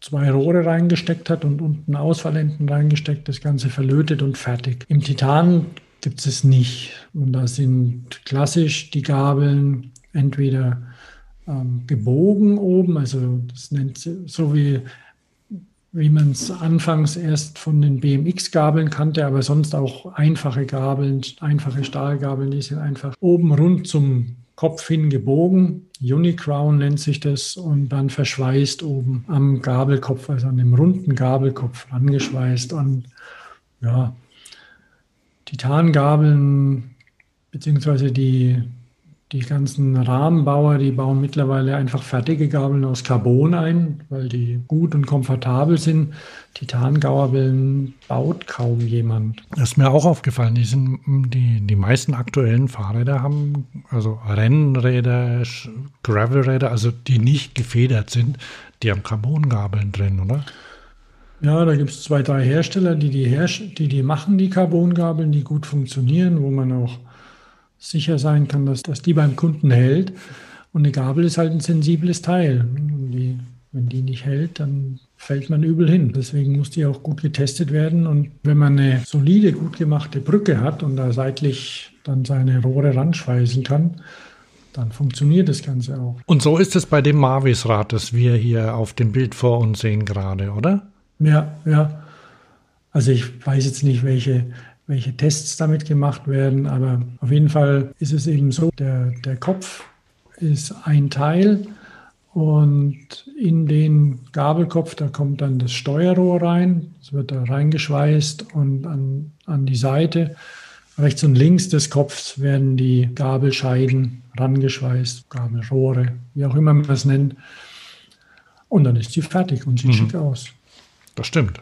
zwei Rohre reingesteckt hat und unten Ausfallenden reingesteckt, das Ganze verlötet und fertig. Im Titan gibt es nicht. Und da sind klassisch die Gabeln entweder ähm, gebogen oben, also das nennt so wie wie man es anfangs erst von den BMX-Gabeln kannte, aber sonst auch einfache Gabeln, einfache Stahlgabeln, die sind einfach oben rund zum Kopf hin gebogen. Unicrown nennt sich das und dann verschweißt oben am Gabelkopf, also an dem runden Gabelkopf angeschweißt. Und ja, Titangabeln, beziehungsweise die, die ganzen Rahmenbauer, die bauen mittlerweile einfach fertige Gabeln aus Carbon ein, weil die gut und komfortabel sind. Titangabeln baut kaum jemand. Das ist mir auch aufgefallen. Die, sind, die, die meisten aktuellen Fahrräder haben, also Rennräder, Gravelräder, also die nicht gefedert sind, die haben Carbongabeln drin, oder? Ja, da gibt es zwei, drei Hersteller, die die, Herst die die machen, die Carbongabeln, die gut funktionieren, wo man auch sicher sein kann, dass, dass die beim Kunden hält. Und eine Gabel ist halt ein sensibles Teil. Die, wenn die nicht hält, dann fällt man übel hin. Deswegen muss die auch gut getestet werden. Und wenn man eine solide, gut gemachte Brücke hat und da seitlich dann seine Rohre ranschweißen kann, dann funktioniert das Ganze auch. Und so ist es bei dem Mavis-Rad, das wir hier auf dem Bild vor uns sehen gerade, oder? Ja, ja. Also ich weiß jetzt nicht, welche, welche Tests damit gemacht werden, aber auf jeden Fall ist es eben so, der, der Kopf ist ein Teil und in den Gabelkopf, da kommt dann das Steuerrohr rein, es wird da reingeschweißt und an, an die Seite, rechts und links des Kopfs werden die Gabelscheiden rangeschweißt, Gabelrohre, wie auch immer man es nennt. Und dann ist sie fertig und sieht mhm. schick aus. Das stimmt.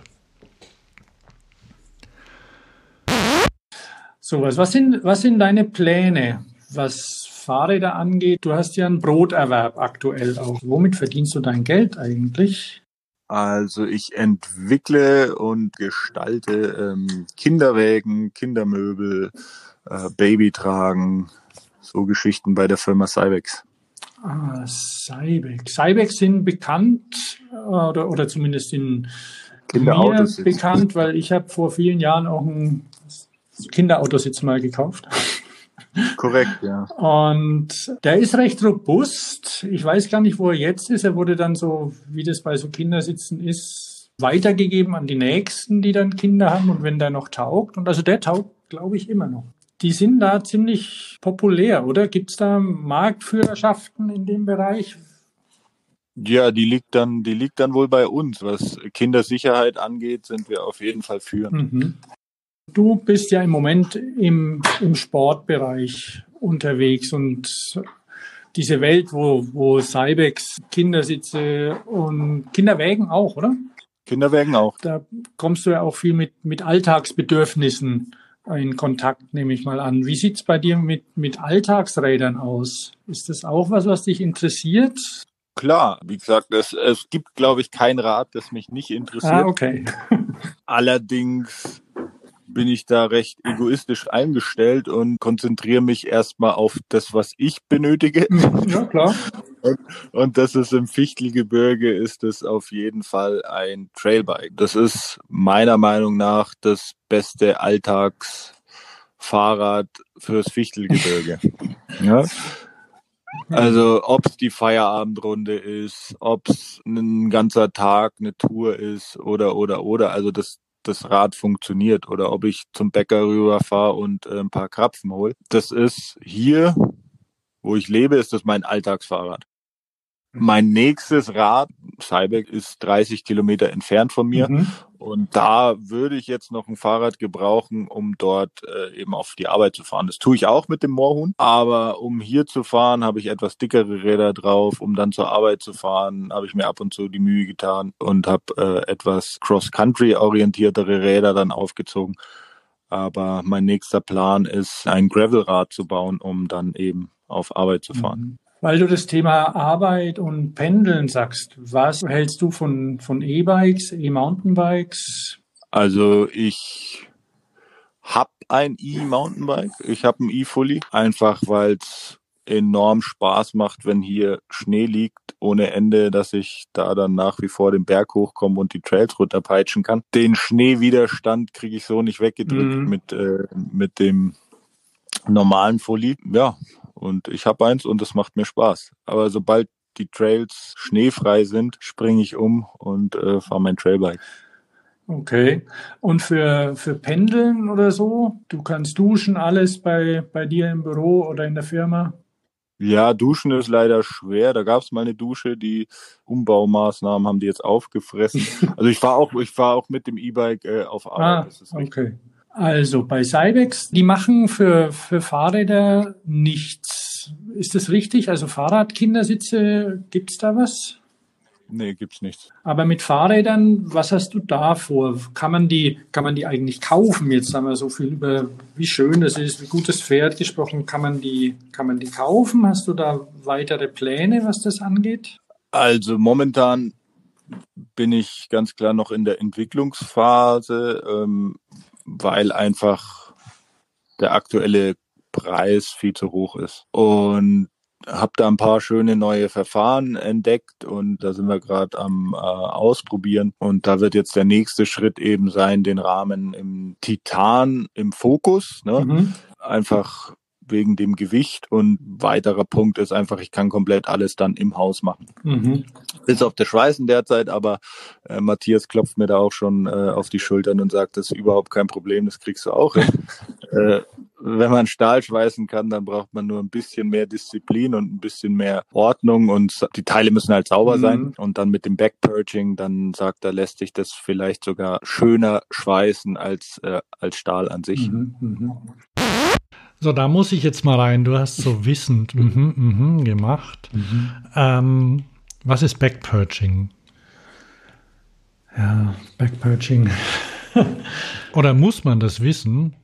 So, was, sind, was sind deine Pläne, was Fahrräder angeht? Du hast ja einen Broterwerb aktuell auch. Womit verdienst du dein Geld eigentlich? Also ich entwickle und gestalte ähm, Kinderwägen, Kindermöbel, äh, Babytragen, so Geschichten bei der Firma Cybex. Ah, Cybex. Cybex sind bekannt äh, oder, oder zumindest in, Kinderautos mir bekannt, weil ich habe vor vielen Jahren auch ein Kinderautositz mal gekauft. Korrekt, ja. Und der ist recht robust. Ich weiß gar nicht, wo er jetzt ist. Er wurde dann so, wie das bei so Kindersitzen ist, weitergegeben an die Nächsten, die dann Kinder haben und wenn der noch taugt. Und also der taugt, glaube ich, immer noch. Die sind da ziemlich populär, oder? Gibt es da Marktführerschaften in dem Bereich? Ja, die liegt dann, die liegt dann wohl bei uns. Was Kindersicherheit angeht, sind wir auf jeden Fall führend. Mhm. Du bist ja im Moment im, im Sportbereich unterwegs und diese Welt, wo, wo Cybex Kindersitze und Kinderwägen auch, oder? Kinderwägen auch. Da kommst du ja auch viel mit, mit Alltagsbedürfnissen in Kontakt, nehme ich mal an. Wie sieht's bei dir mit, mit Alltagsrädern aus? Ist das auch was, was dich interessiert? Klar, wie gesagt, es, es gibt, glaube ich, kein Rad, das mich nicht interessiert. Ah, okay. Allerdings bin ich da recht egoistisch eingestellt und konzentriere mich erstmal auf das, was ich benötige. Ja, klar. Und, und das ist im Fichtelgebirge, ist es auf jeden Fall ein Trailbike. Das ist meiner Meinung nach das beste Alltagsfahrrad fürs Fichtelgebirge. ja. Also ob es die Feierabendrunde ist, ob es ein ganzer Tag eine Tour ist oder oder oder. Also das das Rad funktioniert oder ob ich zum Bäcker rüberfahre und äh, ein paar Krapfen hol. Das ist hier, wo ich lebe, ist das mein Alltagsfahrrad. Mein nächstes Rad, Cybeck, ist 30 Kilometer entfernt von mir. Mhm. Und da würde ich jetzt noch ein Fahrrad gebrauchen, um dort äh, eben auf die Arbeit zu fahren. Das tue ich auch mit dem Moorhuhn. Aber um hier zu fahren, habe ich etwas dickere Räder drauf. Um dann zur Arbeit zu fahren, habe ich mir ab und zu die Mühe getan und habe äh, etwas Cross-Country-orientiertere Räder dann aufgezogen. Aber mein nächster Plan ist, ein Gravelrad zu bauen, um dann eben auf Arbeit zu fahren. Weil du das Thema Arbeit und Pendeln sagst, was hältst du von, von E-Bikes, E-Mountainbikes? Also ich habe ein E-Mountainbike, ich habe ein E-Fully, einfach weil es enorm Spaß macht, wenn hier Schnee liegt ohne Ende, dass ich da dann nach wie vor den Berg hochkomme und die Trails runterpeitschen kann. Den Schneewiderstand kriege ich so nicht weggedrückt mhm. mit, äh, mit dem normalen Fully. Ja, und ich habe eins und es macht mir Spaß. Aber sobald die Trails schneefrei sind, springe ich um und äh, fahre mein Trailbike. Okay. Und für, für Pendeln oder so? Du kannst duschen, alles bei, bei dir im Büro oder in der Firma? Ja, duschen ist leider schwer. Da gab es mal eine Dusche, die Umbaumaßnahmen haben die jetzt aufgefressen. Also ich fahre auch, ich fahre auch mit dem E-Bike äh, auf Arbeit. Ah, okay. Also bei Cybex, die machen für, für Fahrräder nichts. Ist das richtig? Also Fahrradkindersitze, gibt's da was? Nee, gibt's nichts. Aber mit Fahrrädern, was hast du da vor? Kann man die, kann man die eigentlich kaufen? Jetzt haben wir so viel über, wie schön das ist, wie gut das Pferd gesprochen. Kann man die, kann man die kaufen? Hast du da weitere Pläne, was das angeht? Also momentan bin ich ganz klar noch in der Entwicklungsphase. Ähm, weil einfach der aktuelle Preis viel zu hoch ist. Und habe da ein paar schöne neue Verfahren entdeckt und da sind wir gerade am äh, Ausprobieren. Und da wird jetzt der nächste Schritt eben sein, den Rahmen im Titan im Fokus. Ne? Mhm. Einfach wegen dem Gewicht. Und weiterer Punkt ist einfach, ich kann komplett alles dann im Haus machen. Mhm. Bis auf das Schweißen derzeit, aber äh, Matthias klopft mir da auch schon äh, auf die Schultern und sagt, das ist überhaupt kein Problem, das kriegst du auch. äh, wenn man Stahl schweißen kann, dann braucht man nur ein bisschen mehr Disziplin und ein bisschen mehr Ordnung und die Teile müssen halt sauber mhm. sein. Und dann mit dem Backpurging, dann sagt er, lässt sich das vielleicht sogar schöner schweißen als, äh, als Stahl an sich. Mhm, mh. So, da muss ich jetzt mal rein. Du hast so wissend mhm, mhm, gemacht. Mhm. Ähm, was ist Backpurging? Ja, Backpurging. Oder muss man das wissen?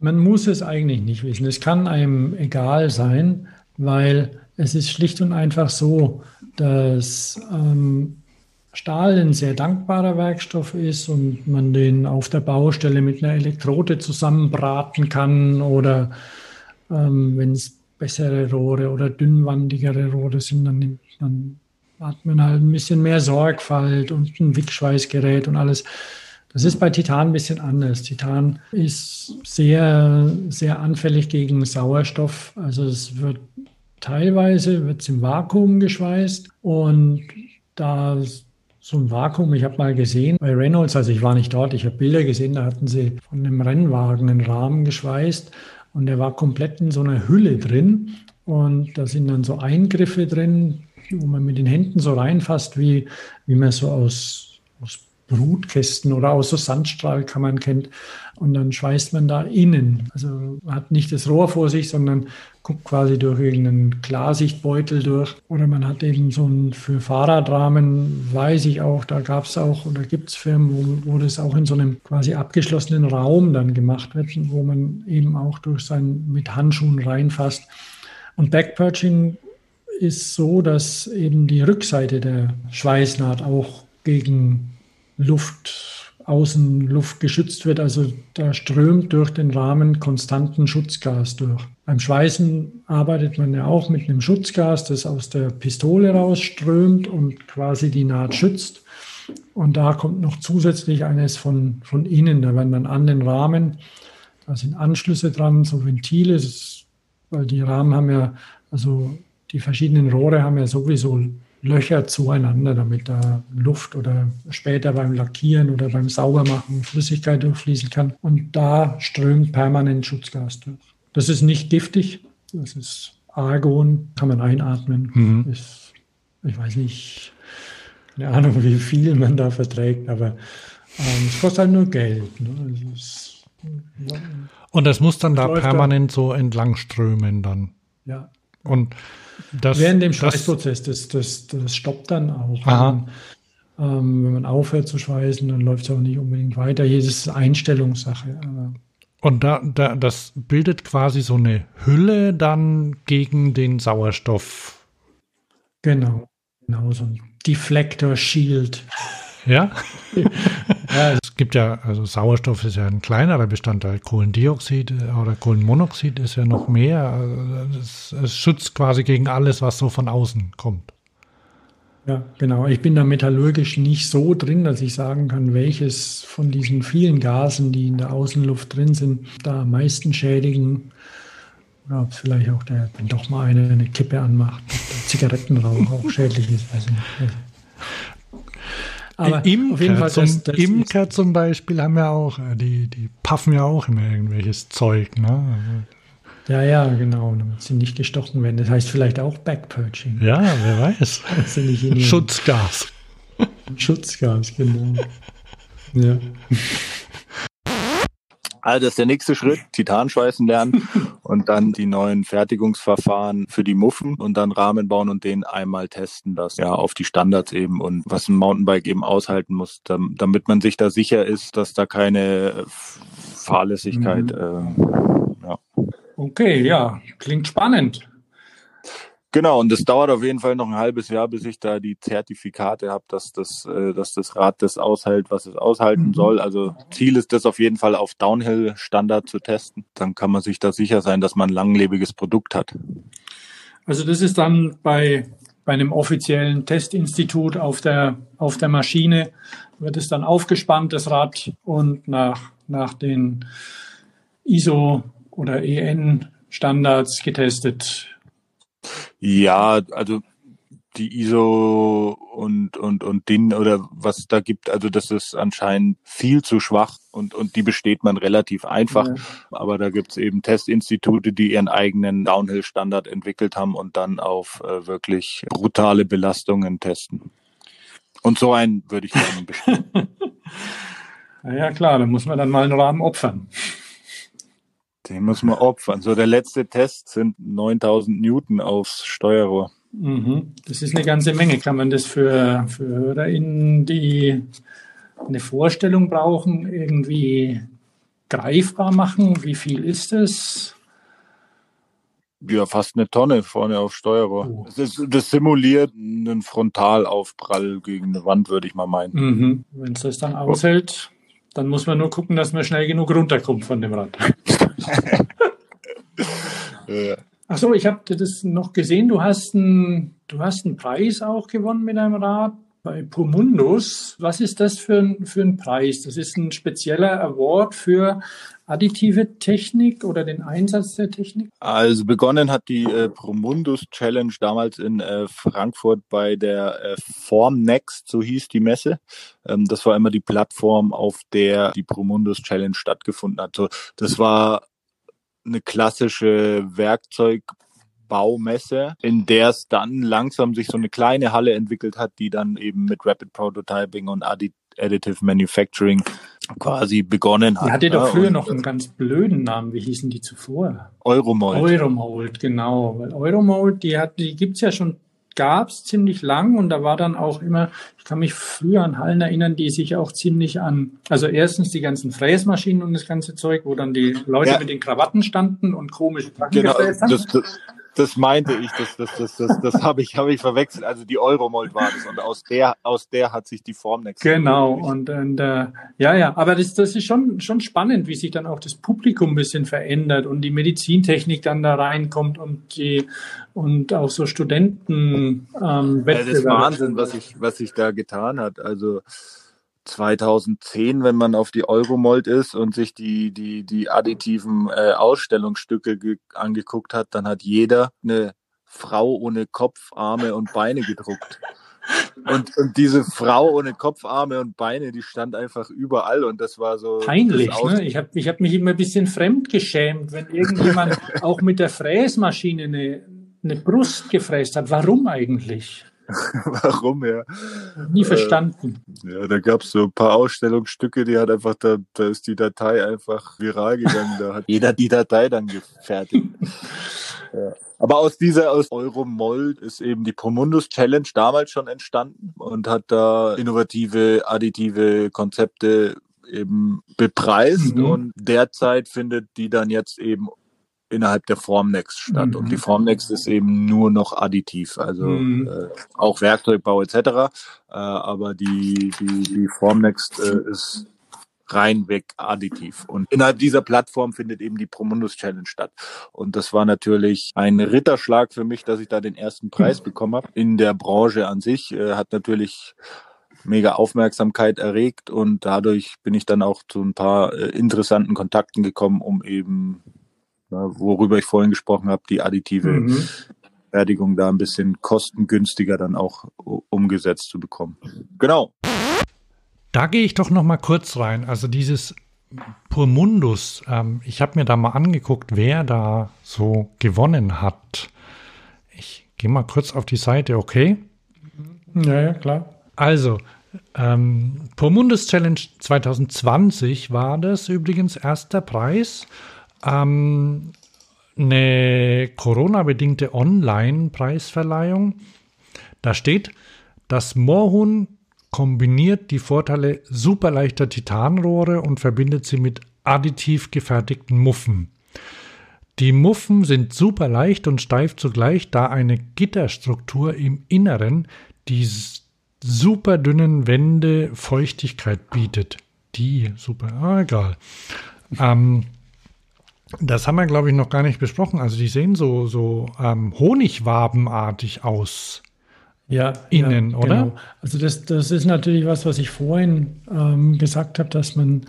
Man muss es eigentlich nicht wissen. Es kann einem egal sein, weil es ist schlicht und einfach so, dass ähm, Stahl ein sehr dankbarer Werkstoff ist und man den auf der Baustelle mit einer Elektrode zusammenbraten kann oder ähm, wenn es bessere Rohre oder dünnwandigere Rohre sind, dann man hat man halt ein bisschen mehr Sorgfalt und ein Wickschweißgerät und alles. Das ist bei Titan ein bisschen anders. Titan ist sehr, sehr anfällig gegen Sauerstoff. Also es wird teilweise wird's im Vakuum geschweißt und da so ein Vakuum, ich habe mal gesehen bei Reynolds, also ich war nicht dort, ich habe Bilder gesehen, da hatten sie von einem Rennwagen einen Rahmen geschweißt und der war komplett in so einer Hülle drin. Und da sind dann so Eingriffe drin, wo man mit den Händen so reinfasst, wie, wie man so aus, aus Brutkästen oder aus so Sandstrahlkammern kennt. Und dann schweißt man da innen. Also man hat nicht das Rohr vor sich, sondern guckt quasi durch irgendeinen Klarsichtbeutel durch. Oder man hat eben so ein, für Fahrradrahmen, weiß ich auch, da gab es auch oder gibt es Firmen, wo, wo das auch in so einem quasi abgeschlossenen Raum dann gemacht wird, wo man eben auch durch sein, mit Handschuhen reinfasst. Und Backpurching ist so, dass eben die Rückseite der Schweißnaht auch gegen Luft, Außenluft geschützt wird. Also da strömt durch den Rahmen konstanten Schutzgas durch. Beim Schweißen arbeitet man ja auch mit einem Schutzgas, das aus der Pistole rausströmt und quasi die Naht schützt. Und da kommt noch zusätzlich eines von, von innen. Da werden dann an den Rahmen, da sind Anschlüsse dran, so Ventile, ist, weil die Rahmen haben ja, also die verschiedenen Rohre haben ja sowieso Löcher zueinander, damit da Luft oder später beim Lackieren oder beim Saubermachen Flüssigkeit durchfließen kann. Und da strömt permanent Schutzgas durch. Das ist nicht giftig, das ist Argon, kann man einatmen. Mhm. Ist, ich weiß nicht, keine Ahnung, wie viel man da verträgt, aber ähm, es kostet halt nur Geld. Ne? Also es, ja, Und das muss dann da permanent da, so entlang strömen dann. Ja. Und das, Während dem Schweißprozess, das, das, das stoppt dann auch. Ähm, wenn man aufhört zu schweißen, dann läuft es auch nicht unbedingt weiter. Hier ist es Einstellungssache. Und da, da, das bildet quasi so eine Hülle dann gegen den Sauerstoff. Genau, genau so ein Deflector Shield. Ja? ja? Es gibt ja, also Sauerstoff ist ja ein kleinerer Bestandteil. Kohlendioxid oder Kohlenmonoxid ist ja noch mehr. Also es, es schützt quasi gegen alles, was so von außen kommt. Ja, genau. Ich bin da metallurgisch nicht so drin, dass ich sagen kann, welches von diesen vielen Gasen, die in der Außenluft drin sind, da am meisten schädigen. Oder ob es vielleicht auch der, wenn doch mal eine, eine Kippe anmacht, der Zigarettenrauch auch schädlich ist. Weiß nicht. Aber Imker, auf jeden Fall, zum, das, das Imker zum Beispiel haben ja auch, äh, die, die puffen ja auch immer irgendwelches Zeug, ne? Also, ja, ja, genau, damit sie nicht gestochen werden. Das heißt vielleicht auch Backpurching. Ja, wer weiß. Schutzgas. Schutzgas, genau. Ja. Also das ist der nächste Schritt, Titanschweißen lernen und dann die neuen Fertigungsverfahren für die Muffen und dann Rahmen bauen und den einmal testen, das ja auf die Standards eben und was ein Mountainbike eben aushalten muss, damit man sich da sicher ist, dass da keine Fahrlässigkeit. Mhm. Äh, ja. Okay, ja, klingt spannend. Genau, und es dauert auf jeden Fall noch ein halbes Jahr, bis ich da die Zertifikate habe, dass das, äh, dass das Rad das aushält, was es aushalten mhm. soll. Also Ziel ist das auf jeden Fall auf Downhill-Standard zu testen. Dann kann man sich da sicher sein, dass man ein langlebiges Produkt hat. Also das ist dann bei, bei einem offiziellen Testinstitut auf der, auf der Maschine, wird es dann aufgespannt, das Rad, und nach, nach den ISO oder EN Standards getestet ja, also die ISO und und und DIN oder was da gibt, also das ist anscheinend viel zu schwach und und die besteht man relativ einfach. Ja. Aber da gibt's eben Testinstitute, die ihren eigenen Downhill-Standard entwickelt haben und dann auf äh, wirklich brutale Belastungen testen. Und so einen würde ich gerne bestimmen. ja klar, da muss man dann mal einen Rahmen opfern. Den muss man opfern. So der letzte Test sind 9000 Newton aufs Steuerrohr. Mhm. Das ist eine ganze Menge. Kann man das für, für HörerInnen, die eine Vorstellung brauchen, irgendwie greifbar machen? Wie viel ist das? Ja, fast eine Tonne vorne auf Steuerrohr. Oh. Das, das, simuliert einen Frontalaufprall gegen eine Wand, würde ich mal meinen. Mhm. Wenn es das dann aushält, dann muss man nur gucken, dass man schnell genug runterkommt von dem Rad. ja. Achso, ich habe das noch gesehen. Du hast, ein, du hast einen Preis auch gewonnen mit deinem Rad bei Pumundus. Was ist das für ein, für ein Preis? Das ist ein spezieller Award für additive Technik oder den Einsatz der Technik? Also begonnen hat die äh, Promundus Challenge damals in äh, Frankfurt bei der äh, Formnext, so hieß die Messe. Ähm, das war immer die Plattform, auf der die Promundus Challenge stattgefunden hat. So, das war eine klassische Werkzeugbaumesse, in der es dann langsam sich so eine kleine Halle entwickelt hat, die dann eben mit Rapid Prototyping und Additive Manufacturing quasi begonnen hat. Die hatte doch früher ja, noch einen ganz blöden Namen. Wie hießen die zuvor? Euromold. Euromold, genau. Weil Euromold, die hat, die gibt's ja schon gab es ziemlich lang und da war dann auch immer, ich kann mich früher an Hallen erinnern, die sich auch ziemlich an, also erstens die ganzen Fräsmaschinen und das ganze Zeug, wo dann die Leute ja. mit den Krawatten standen und komische Platten genau, gefräst haben. Das, das, das meinte ich, das, das, das, das, das habe ich, hab ich verwechselt. Also die Euromold war das und aus der, aus der hat sich die Formnext. Genau, und, und äh, ja, ja, aber das, das ist schon, schon spannend, wie sich dann auch das Publikum ein bisschen verändert und die Medizintechnik dann da reinkommt und die und auch so Studenten ähm, ja, Das ist Wahnsinn, was sich was sich da getan hat. Also 2010, wenn man auf die Euromold ist und sich die, die, die additiven äh, Ausstellungsstücke angeguckt hat, dann hat jeder eine Frau ohne Kopf, Arme und Beine gedruckt. Und, und diese Frau ohne Kopf, Arme und Beine, die stand einfach überall und das war so. Peinlich, ne? Ich habe ich hab mich immer ein bisschen fremd geschämt, wenn irgendjemand auch mit der Fräsmaschine eine, eine Brust gefräst hat. Warum eigentlich? Warum, ja. Nie verstanden. Äh, ja, da gab es so ein paar Ausstellungsstücke, die hat einfach, da, da ist die Datei einfach viral gegangen. Da hat jeder die Datei dann gefertigt. ja. Aber aus dieser, aus Euromold ist eben die Promundus Challenge damals schon entstanden und hat da innovative, additive Konzepte eben bepreist mhm. und derzeit findet die dann jetzt eben innerhalb der Formnext statt. Mhm. Und die Formnext ist eben nur noch additiv, also mhm. äh, auch Werkzeugbau etc. Äh, aber die, die, die Formnext äh, ist reinweg additiv. Und innerhalb dieser Plattform findet eben die Promundus Challenge statt. Und das war natürlich ein Ritterschlag für mich, dass ich da den ersten Preis mhm. bekommen habe. In der Branche an sich äh, hat natürlich mega Aufmerksamkeit erregt und dadurch bin ich dann auch zu ein paar äh, interessanten Kontakten gekommen, um eben Ne, worüber ich vorhin gesprochen habe, die additive mhm. Fertigung da ein bisschen kostengünstiger dann auch umgesetzt zu bekommen. Genau. Da gehe ich doch noch mal kurz rein. Also dieses Purmundus, ähm, ich habe mir da mal angeguckt, wer da so gewonnen hat. Ich gehe mal kurz auf die Seite, okay? Ja, ja, klar. Also, ähm, Purmundus Challenge 2020 war das übrigens erster Preis ähm, eine Corona-bedingte Online-Preisverleihung. Da steht, das Moorhuhn kombiniert die Vorteile superleichter Titanrohre und verbindet sie mit additiv gefertigten Muffen. Die Muffen sind super leicht und steif zugleich, da eine Gitterstruktur im Inneren die super dünnen Wände Feuchtigkeit bietet. Die super, ah, egal. Ähm, das haben wir, glaube ich, noch gar nicht besprochen. Also die sehen so, so ähm, Honigwabenartig aus. Ja, innen, ja, oder? Genau. Also das, das ist natürlich was, was ich vorhin ähm, gesagt habe, dass man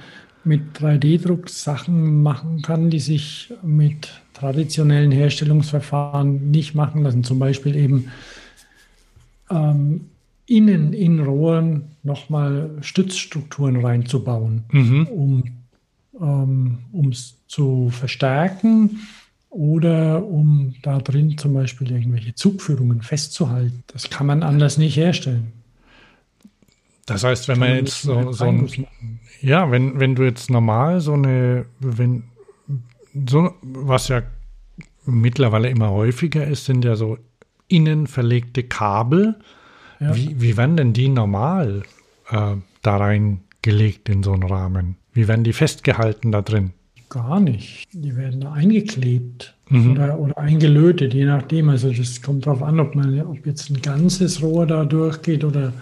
mit 3D-Druck Sachen machen kann, die sich mit traditionellen Herstellungsverfahren nicht machen lassen. Zum Beispiel eben ähm, innen in Rohren nochmal Stützstrukturen reinzubauen, mhm. um ähm, es zu verstärken oder um da drin zum Beispiel irgendwelche Zugführungen festzuhalten. Das kann man anders nicht herstellen. Das heißt, wenn man, man jetzt so, so ein, ja, wenn, wenn du jetzt normal so eine, wenn, so, was ja mittlerweile immer häufiger ist, sind ja so innen verlegte Kabel. Ja. Wie, wie werden denn die normal äh, da reingelegt in so einen Rahmen? Wie werden die festgehalten da drin? Gar nicht. Die werden eingeklebt mhm. oder, oder, eingelötet, je nachdem. Also das kommt darauf an, ob man, ob jetzt ein ganzes Rohr da durchgeht oder,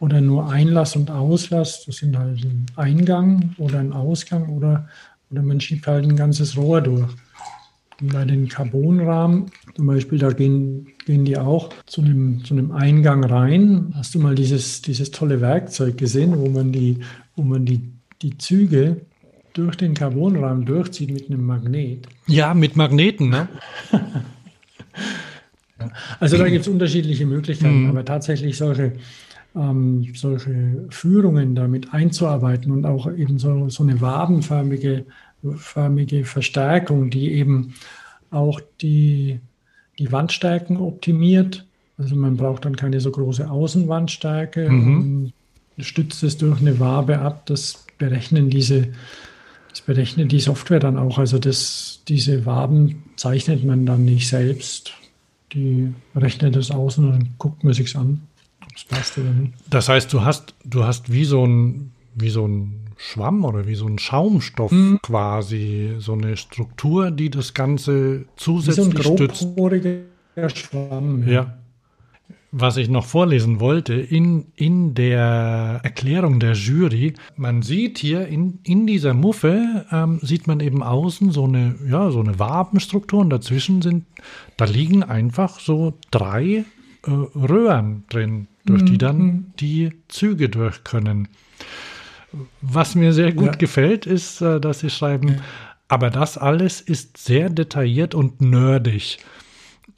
oder nur Einlass und Auslass. Das sind halt ein Eingang oder ein Ausgang oder, oder man schiebt halt ein ganzes Rohr durch. bei den Carbonrahmen zum Beispiel, da gehen, gehen die auch zu einem, zu einem Eingang rein. Hast du mal dieses, dieses tolle Werkzeug gesehen, wo man die, wo man die, die Züge durch den Carbonrahmen durchzieht mit einem Magnet? Ja, mit Magneten, ne? also da gibt es unterschiedliche Möglichkeiten, mhm. aber tatsächlich solche, ähm, solche Führungen damit einzuarbeiten und auch eben so, so eine wabenförmige förmige Verstärkung, die eben auch die, die Wandstärken optimiert. Also man braucht dann keine so große Außenwandstärke, mhm. Stützt es durch eine Wabe ab. Das berechnen diese, das berechnet die Software dann auch. Also das, diese Waben zeichnet man dann nicht selbst. Die rechnet das aus und dann guckt man sich an, ob es passt oder nicht. Das heißt, du hast, du hast wie so ein, wie so ein Schwamm oder wie so ein Schaumstoff mhm. quasi, so eine Struktur, die das Ganze zusätzlich wie so ein stützt. Schwamm. Ja. ja. Was ich noch vorlesen wollte, in, in der Erklärung der Jury, man sieht hier in, in dieser Muffe, ähm, sieht man eben außen so eine, ja, so eine Wabenstruktur und dazwischen sind, da liegen einfach so drei äh, Röhren drin, durch mhm. die dann mhm. die Züge durch können. Was mir sehr gut ja. gefällt, ist, äh, dass Sie schreiben, ja. aber das alles ist sehr detailliert und nerdig.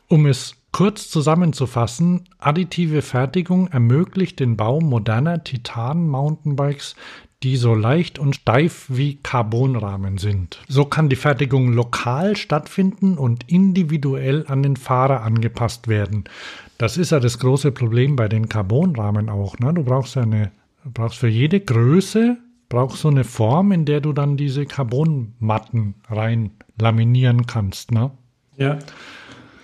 Um es kurz zusammenzufassen, additive Fertigung ermöglicht den Bau moderner Titan-Mountainbikes, die so leicht und steif wie Carbonrahmen sind. So kann die Fertigung lokal stattfinden und individuell an den Fahrer angepasst werden. Das ist ja das große Problem bei den Carbonrahmen auch. Ne? Du brauchst eine brauchst für jede Größe brauchst so eine Form, in der du dann diese Carbonmatten rein laminieren kannst, ne? Ja.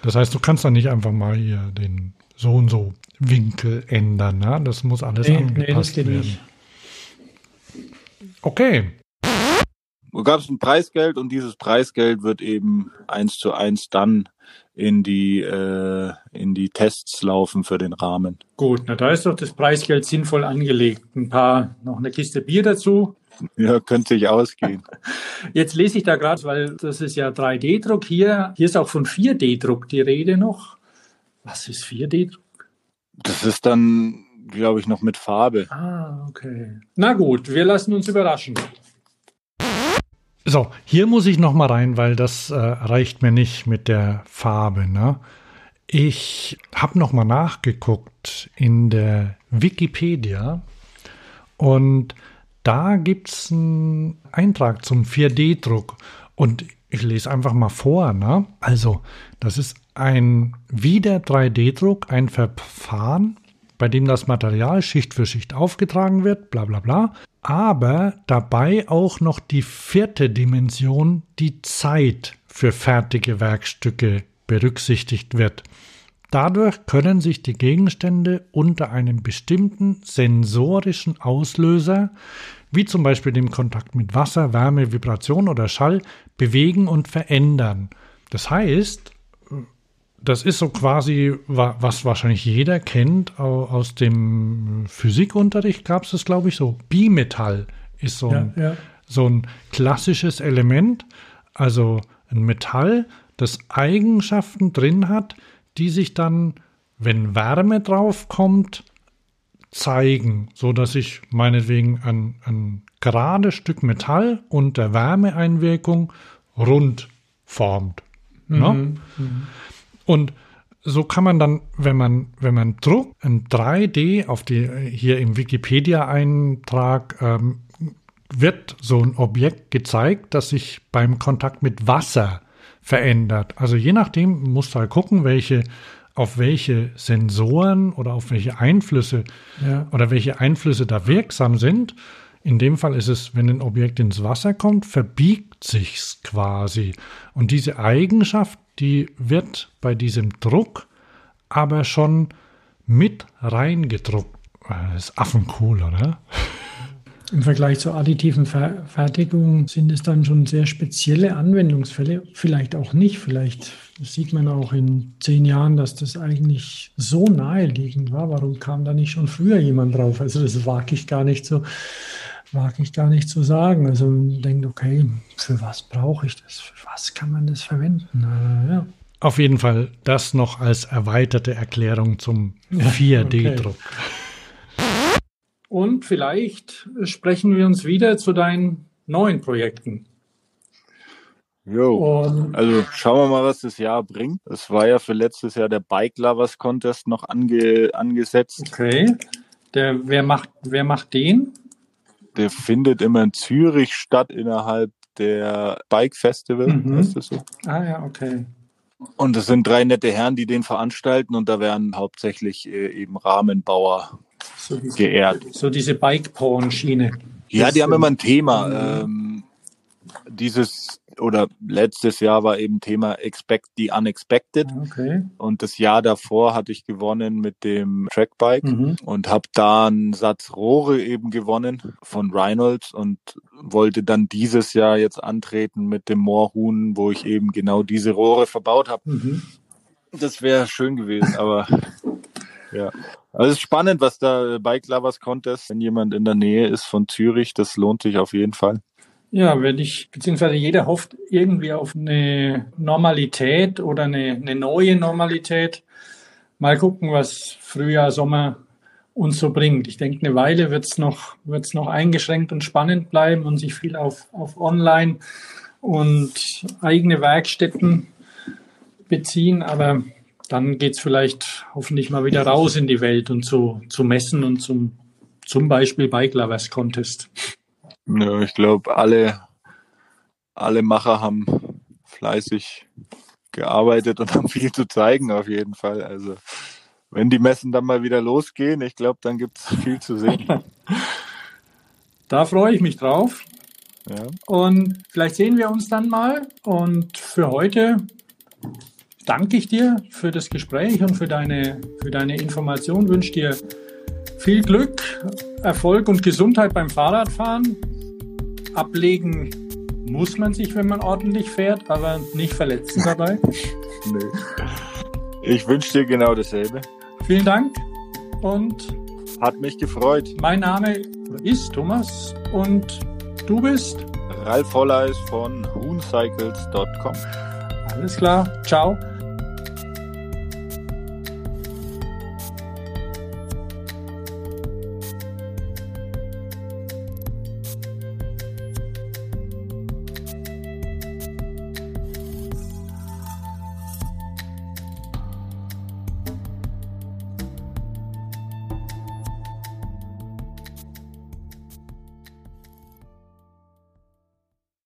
Das heißt, du kannst dann nicht einfach mal hier den so und so Winkel ändern, ne? Das muss alles nee, angepasst nee, das geht werden. Nicht. Okay. Da gab es ein Preisgeld und dieses Preisgeld wird eben eins zu eins dann in die, äh, in die Tests laufen für den Rahmen. Gut, na da ist doch das Preisgeld sinnvoll angelegt. Ein paar, noch eine Kiste Bier dazu. Ja, könnte sich ausgehen. Jetzt lese ich da gerade, weil das ist ja 3D-Druck hier. Hier ist auch von 4D-Druck die Rede noch. Was ist 4D-Druck? Das ist dann, glaube ich, noch mit Farbe. Ah, okay. Na gut, wir lassen uns überraschen. So, hier muss ich noch mal rein, weil das äh, reicht mir nicht mit der Farbe. Ne? Ich habe noch mal nachgeguckt in der Wikipedia und da gibt es einen Eintrag zum 4D-Druck und ich lese einfach mal vor. Ne? Also, das ist ein wieder 3D-Druck, ein Verfahren, bei dem das Material Schicht für Schicht aufgetragen wird, bla bla bla aber dabei auch noch die vierte Dimension, die Zeit für fertige Werkstücke berücksichtigt wird. Dadurch können sich die Gegenstände unter einem bestimmten sensorischen Auslöser, wie zum Beispiel dem Kontakt mit Wasser, Wärme, Vibration oder Schall, bewegen und verändern. Das heißt, das ist so quasi, was wahrscheinlich jeder kennt aus dem Physikunterricht, gab es das, glaube ich, so. Bimetall ist so ein, ja, ja. so ein klassisches Element, also ein Metall, das Eigenschaften drin hat, die sich dann, wenn Wärme draufkommt, zeigen, so dass sich meinetwegen ein, ein gerades Stück Metall unter Wärmeeinwirkung rund formt. Mhm. Ne? Mhm. Und so kann man dann, wenn man, wenn man druckt, ein 3D auf die, hier im Wikipedia-Eintrag, ähm, wird so ein Objekt gezeigt, das sich beim Kontakt mit Wasser verändert. Also je nachdem musst du halt gucken, welche, auf welche Sensoren oder auf welche Einflüsse ja. oder welche Einflüsse da wirksam sind. In dem Fall ist es, wenn ein Objekt ins Wasser kommt, verbiegt sich's quasi. Und diese Eigenschaft die wird bei diesem Druck aber schon mit reingedruckt. Das ist affencool, oder? Im Vergleich zur additiven Fertigung sind es dann schon sehr spezielle Anwendungsfälle. Vielleicht auch nicht. Vielleicht sieht man auch in zehn Jahren, dass das eigentlich so naheliegend war. Warum kam da nicht schon früher jemand drauf? Also das wage ich gar nicht so wage ich gar nicht zu sagen. Also denkt, okay, für was brauche ich das? Für was kann man das verwenden? Äh, ja. Auf jeden Fall das noch als erweiterte Erklärung zum 4D-Druck. Okay. Und vielleicht sprechen wir uns wieder zu deinen neuen Projekten. Jo, also schauen wir mal, was das Jahr bringt. Es war ja für letztes Jahr der Bike Lovers Contest noch ange, angesetzt. Okay. Der, wer macht, wer macht den? Der findet immer in Zürich statt innerhalb der Bike Festival. Mhm. Ist das so? Ah ja, okay. Und es sind drei nette Herren, die den veranstalten und da werden hauptsächlich äh, eben Rahmenbauer so diese, geehrt. So diese Bike-Porn-Schiene. Ja, die haben immer ein Thema. Mhm. Ähm, dieses oder letztes Jahr war eben Thema Expect the Unexpected. Okay. Und das Jahr davor hatte ich gewonnen mit dem Trackbike mhm. und habe da einen Satz Rohre eben gewonnen von Reynolds und wollte dann dieses Jahr jetzt antreten mit dem Moorhuhn, wo ich eben genau diese Rohre verbaut habe. Mhm. Das wäre schön gewesen, aber ja. Also es ist spannend, was da Bike Lovers Contest, wenn jemand in der Nähe ist von Zürich, das lohnt sich auf jeden Fall. Ja, wenn ich, beziehungsweise jeder hofft irgendwie auf eine Normalität oder eine, eine neue Normalität. Mal gucken, was Frühjahr, Sommer uns so bringt. Ich denke, eine Weile wird's noch, wird's noch eingeschränkt und spannend bleiben und sich viel auf, auf Online und eigene Werkstätten beziehen. Aber dann geht's vielleicht hoffentlich mal wieder raus in die Welt und zu, zu messen und zum, zum Beispiel Bike Lovers Contest. Ja, ich glaube, alle, alle Macher haben fleißig gearbeitet und haben viel zu zeigen auf jeden Fall. Also wenn die Messen dann mal wieder losgehen, ich glaube, dann gibt es viel zu sehen. Da freue ich mich drauf. Ja. Und vielleicht sehen wir uns dann mal. Und für heute danke ich dir für das Gespräch und für deine, für deine Information. Wünsche dir viel Glück, Erfolg und Gesundheit beim Fahrradfahren. Ablegen muss man sich, wenn man ordentlich fährt, aber nicht verletzen dabei. nee. Ich wünsche dir genau dasselbe. Vielen Dank und hat mich gefreut. Mein Name ist Thomas und du bist Ralf Holleis von hooncycles.com. Alles klar. Ciao.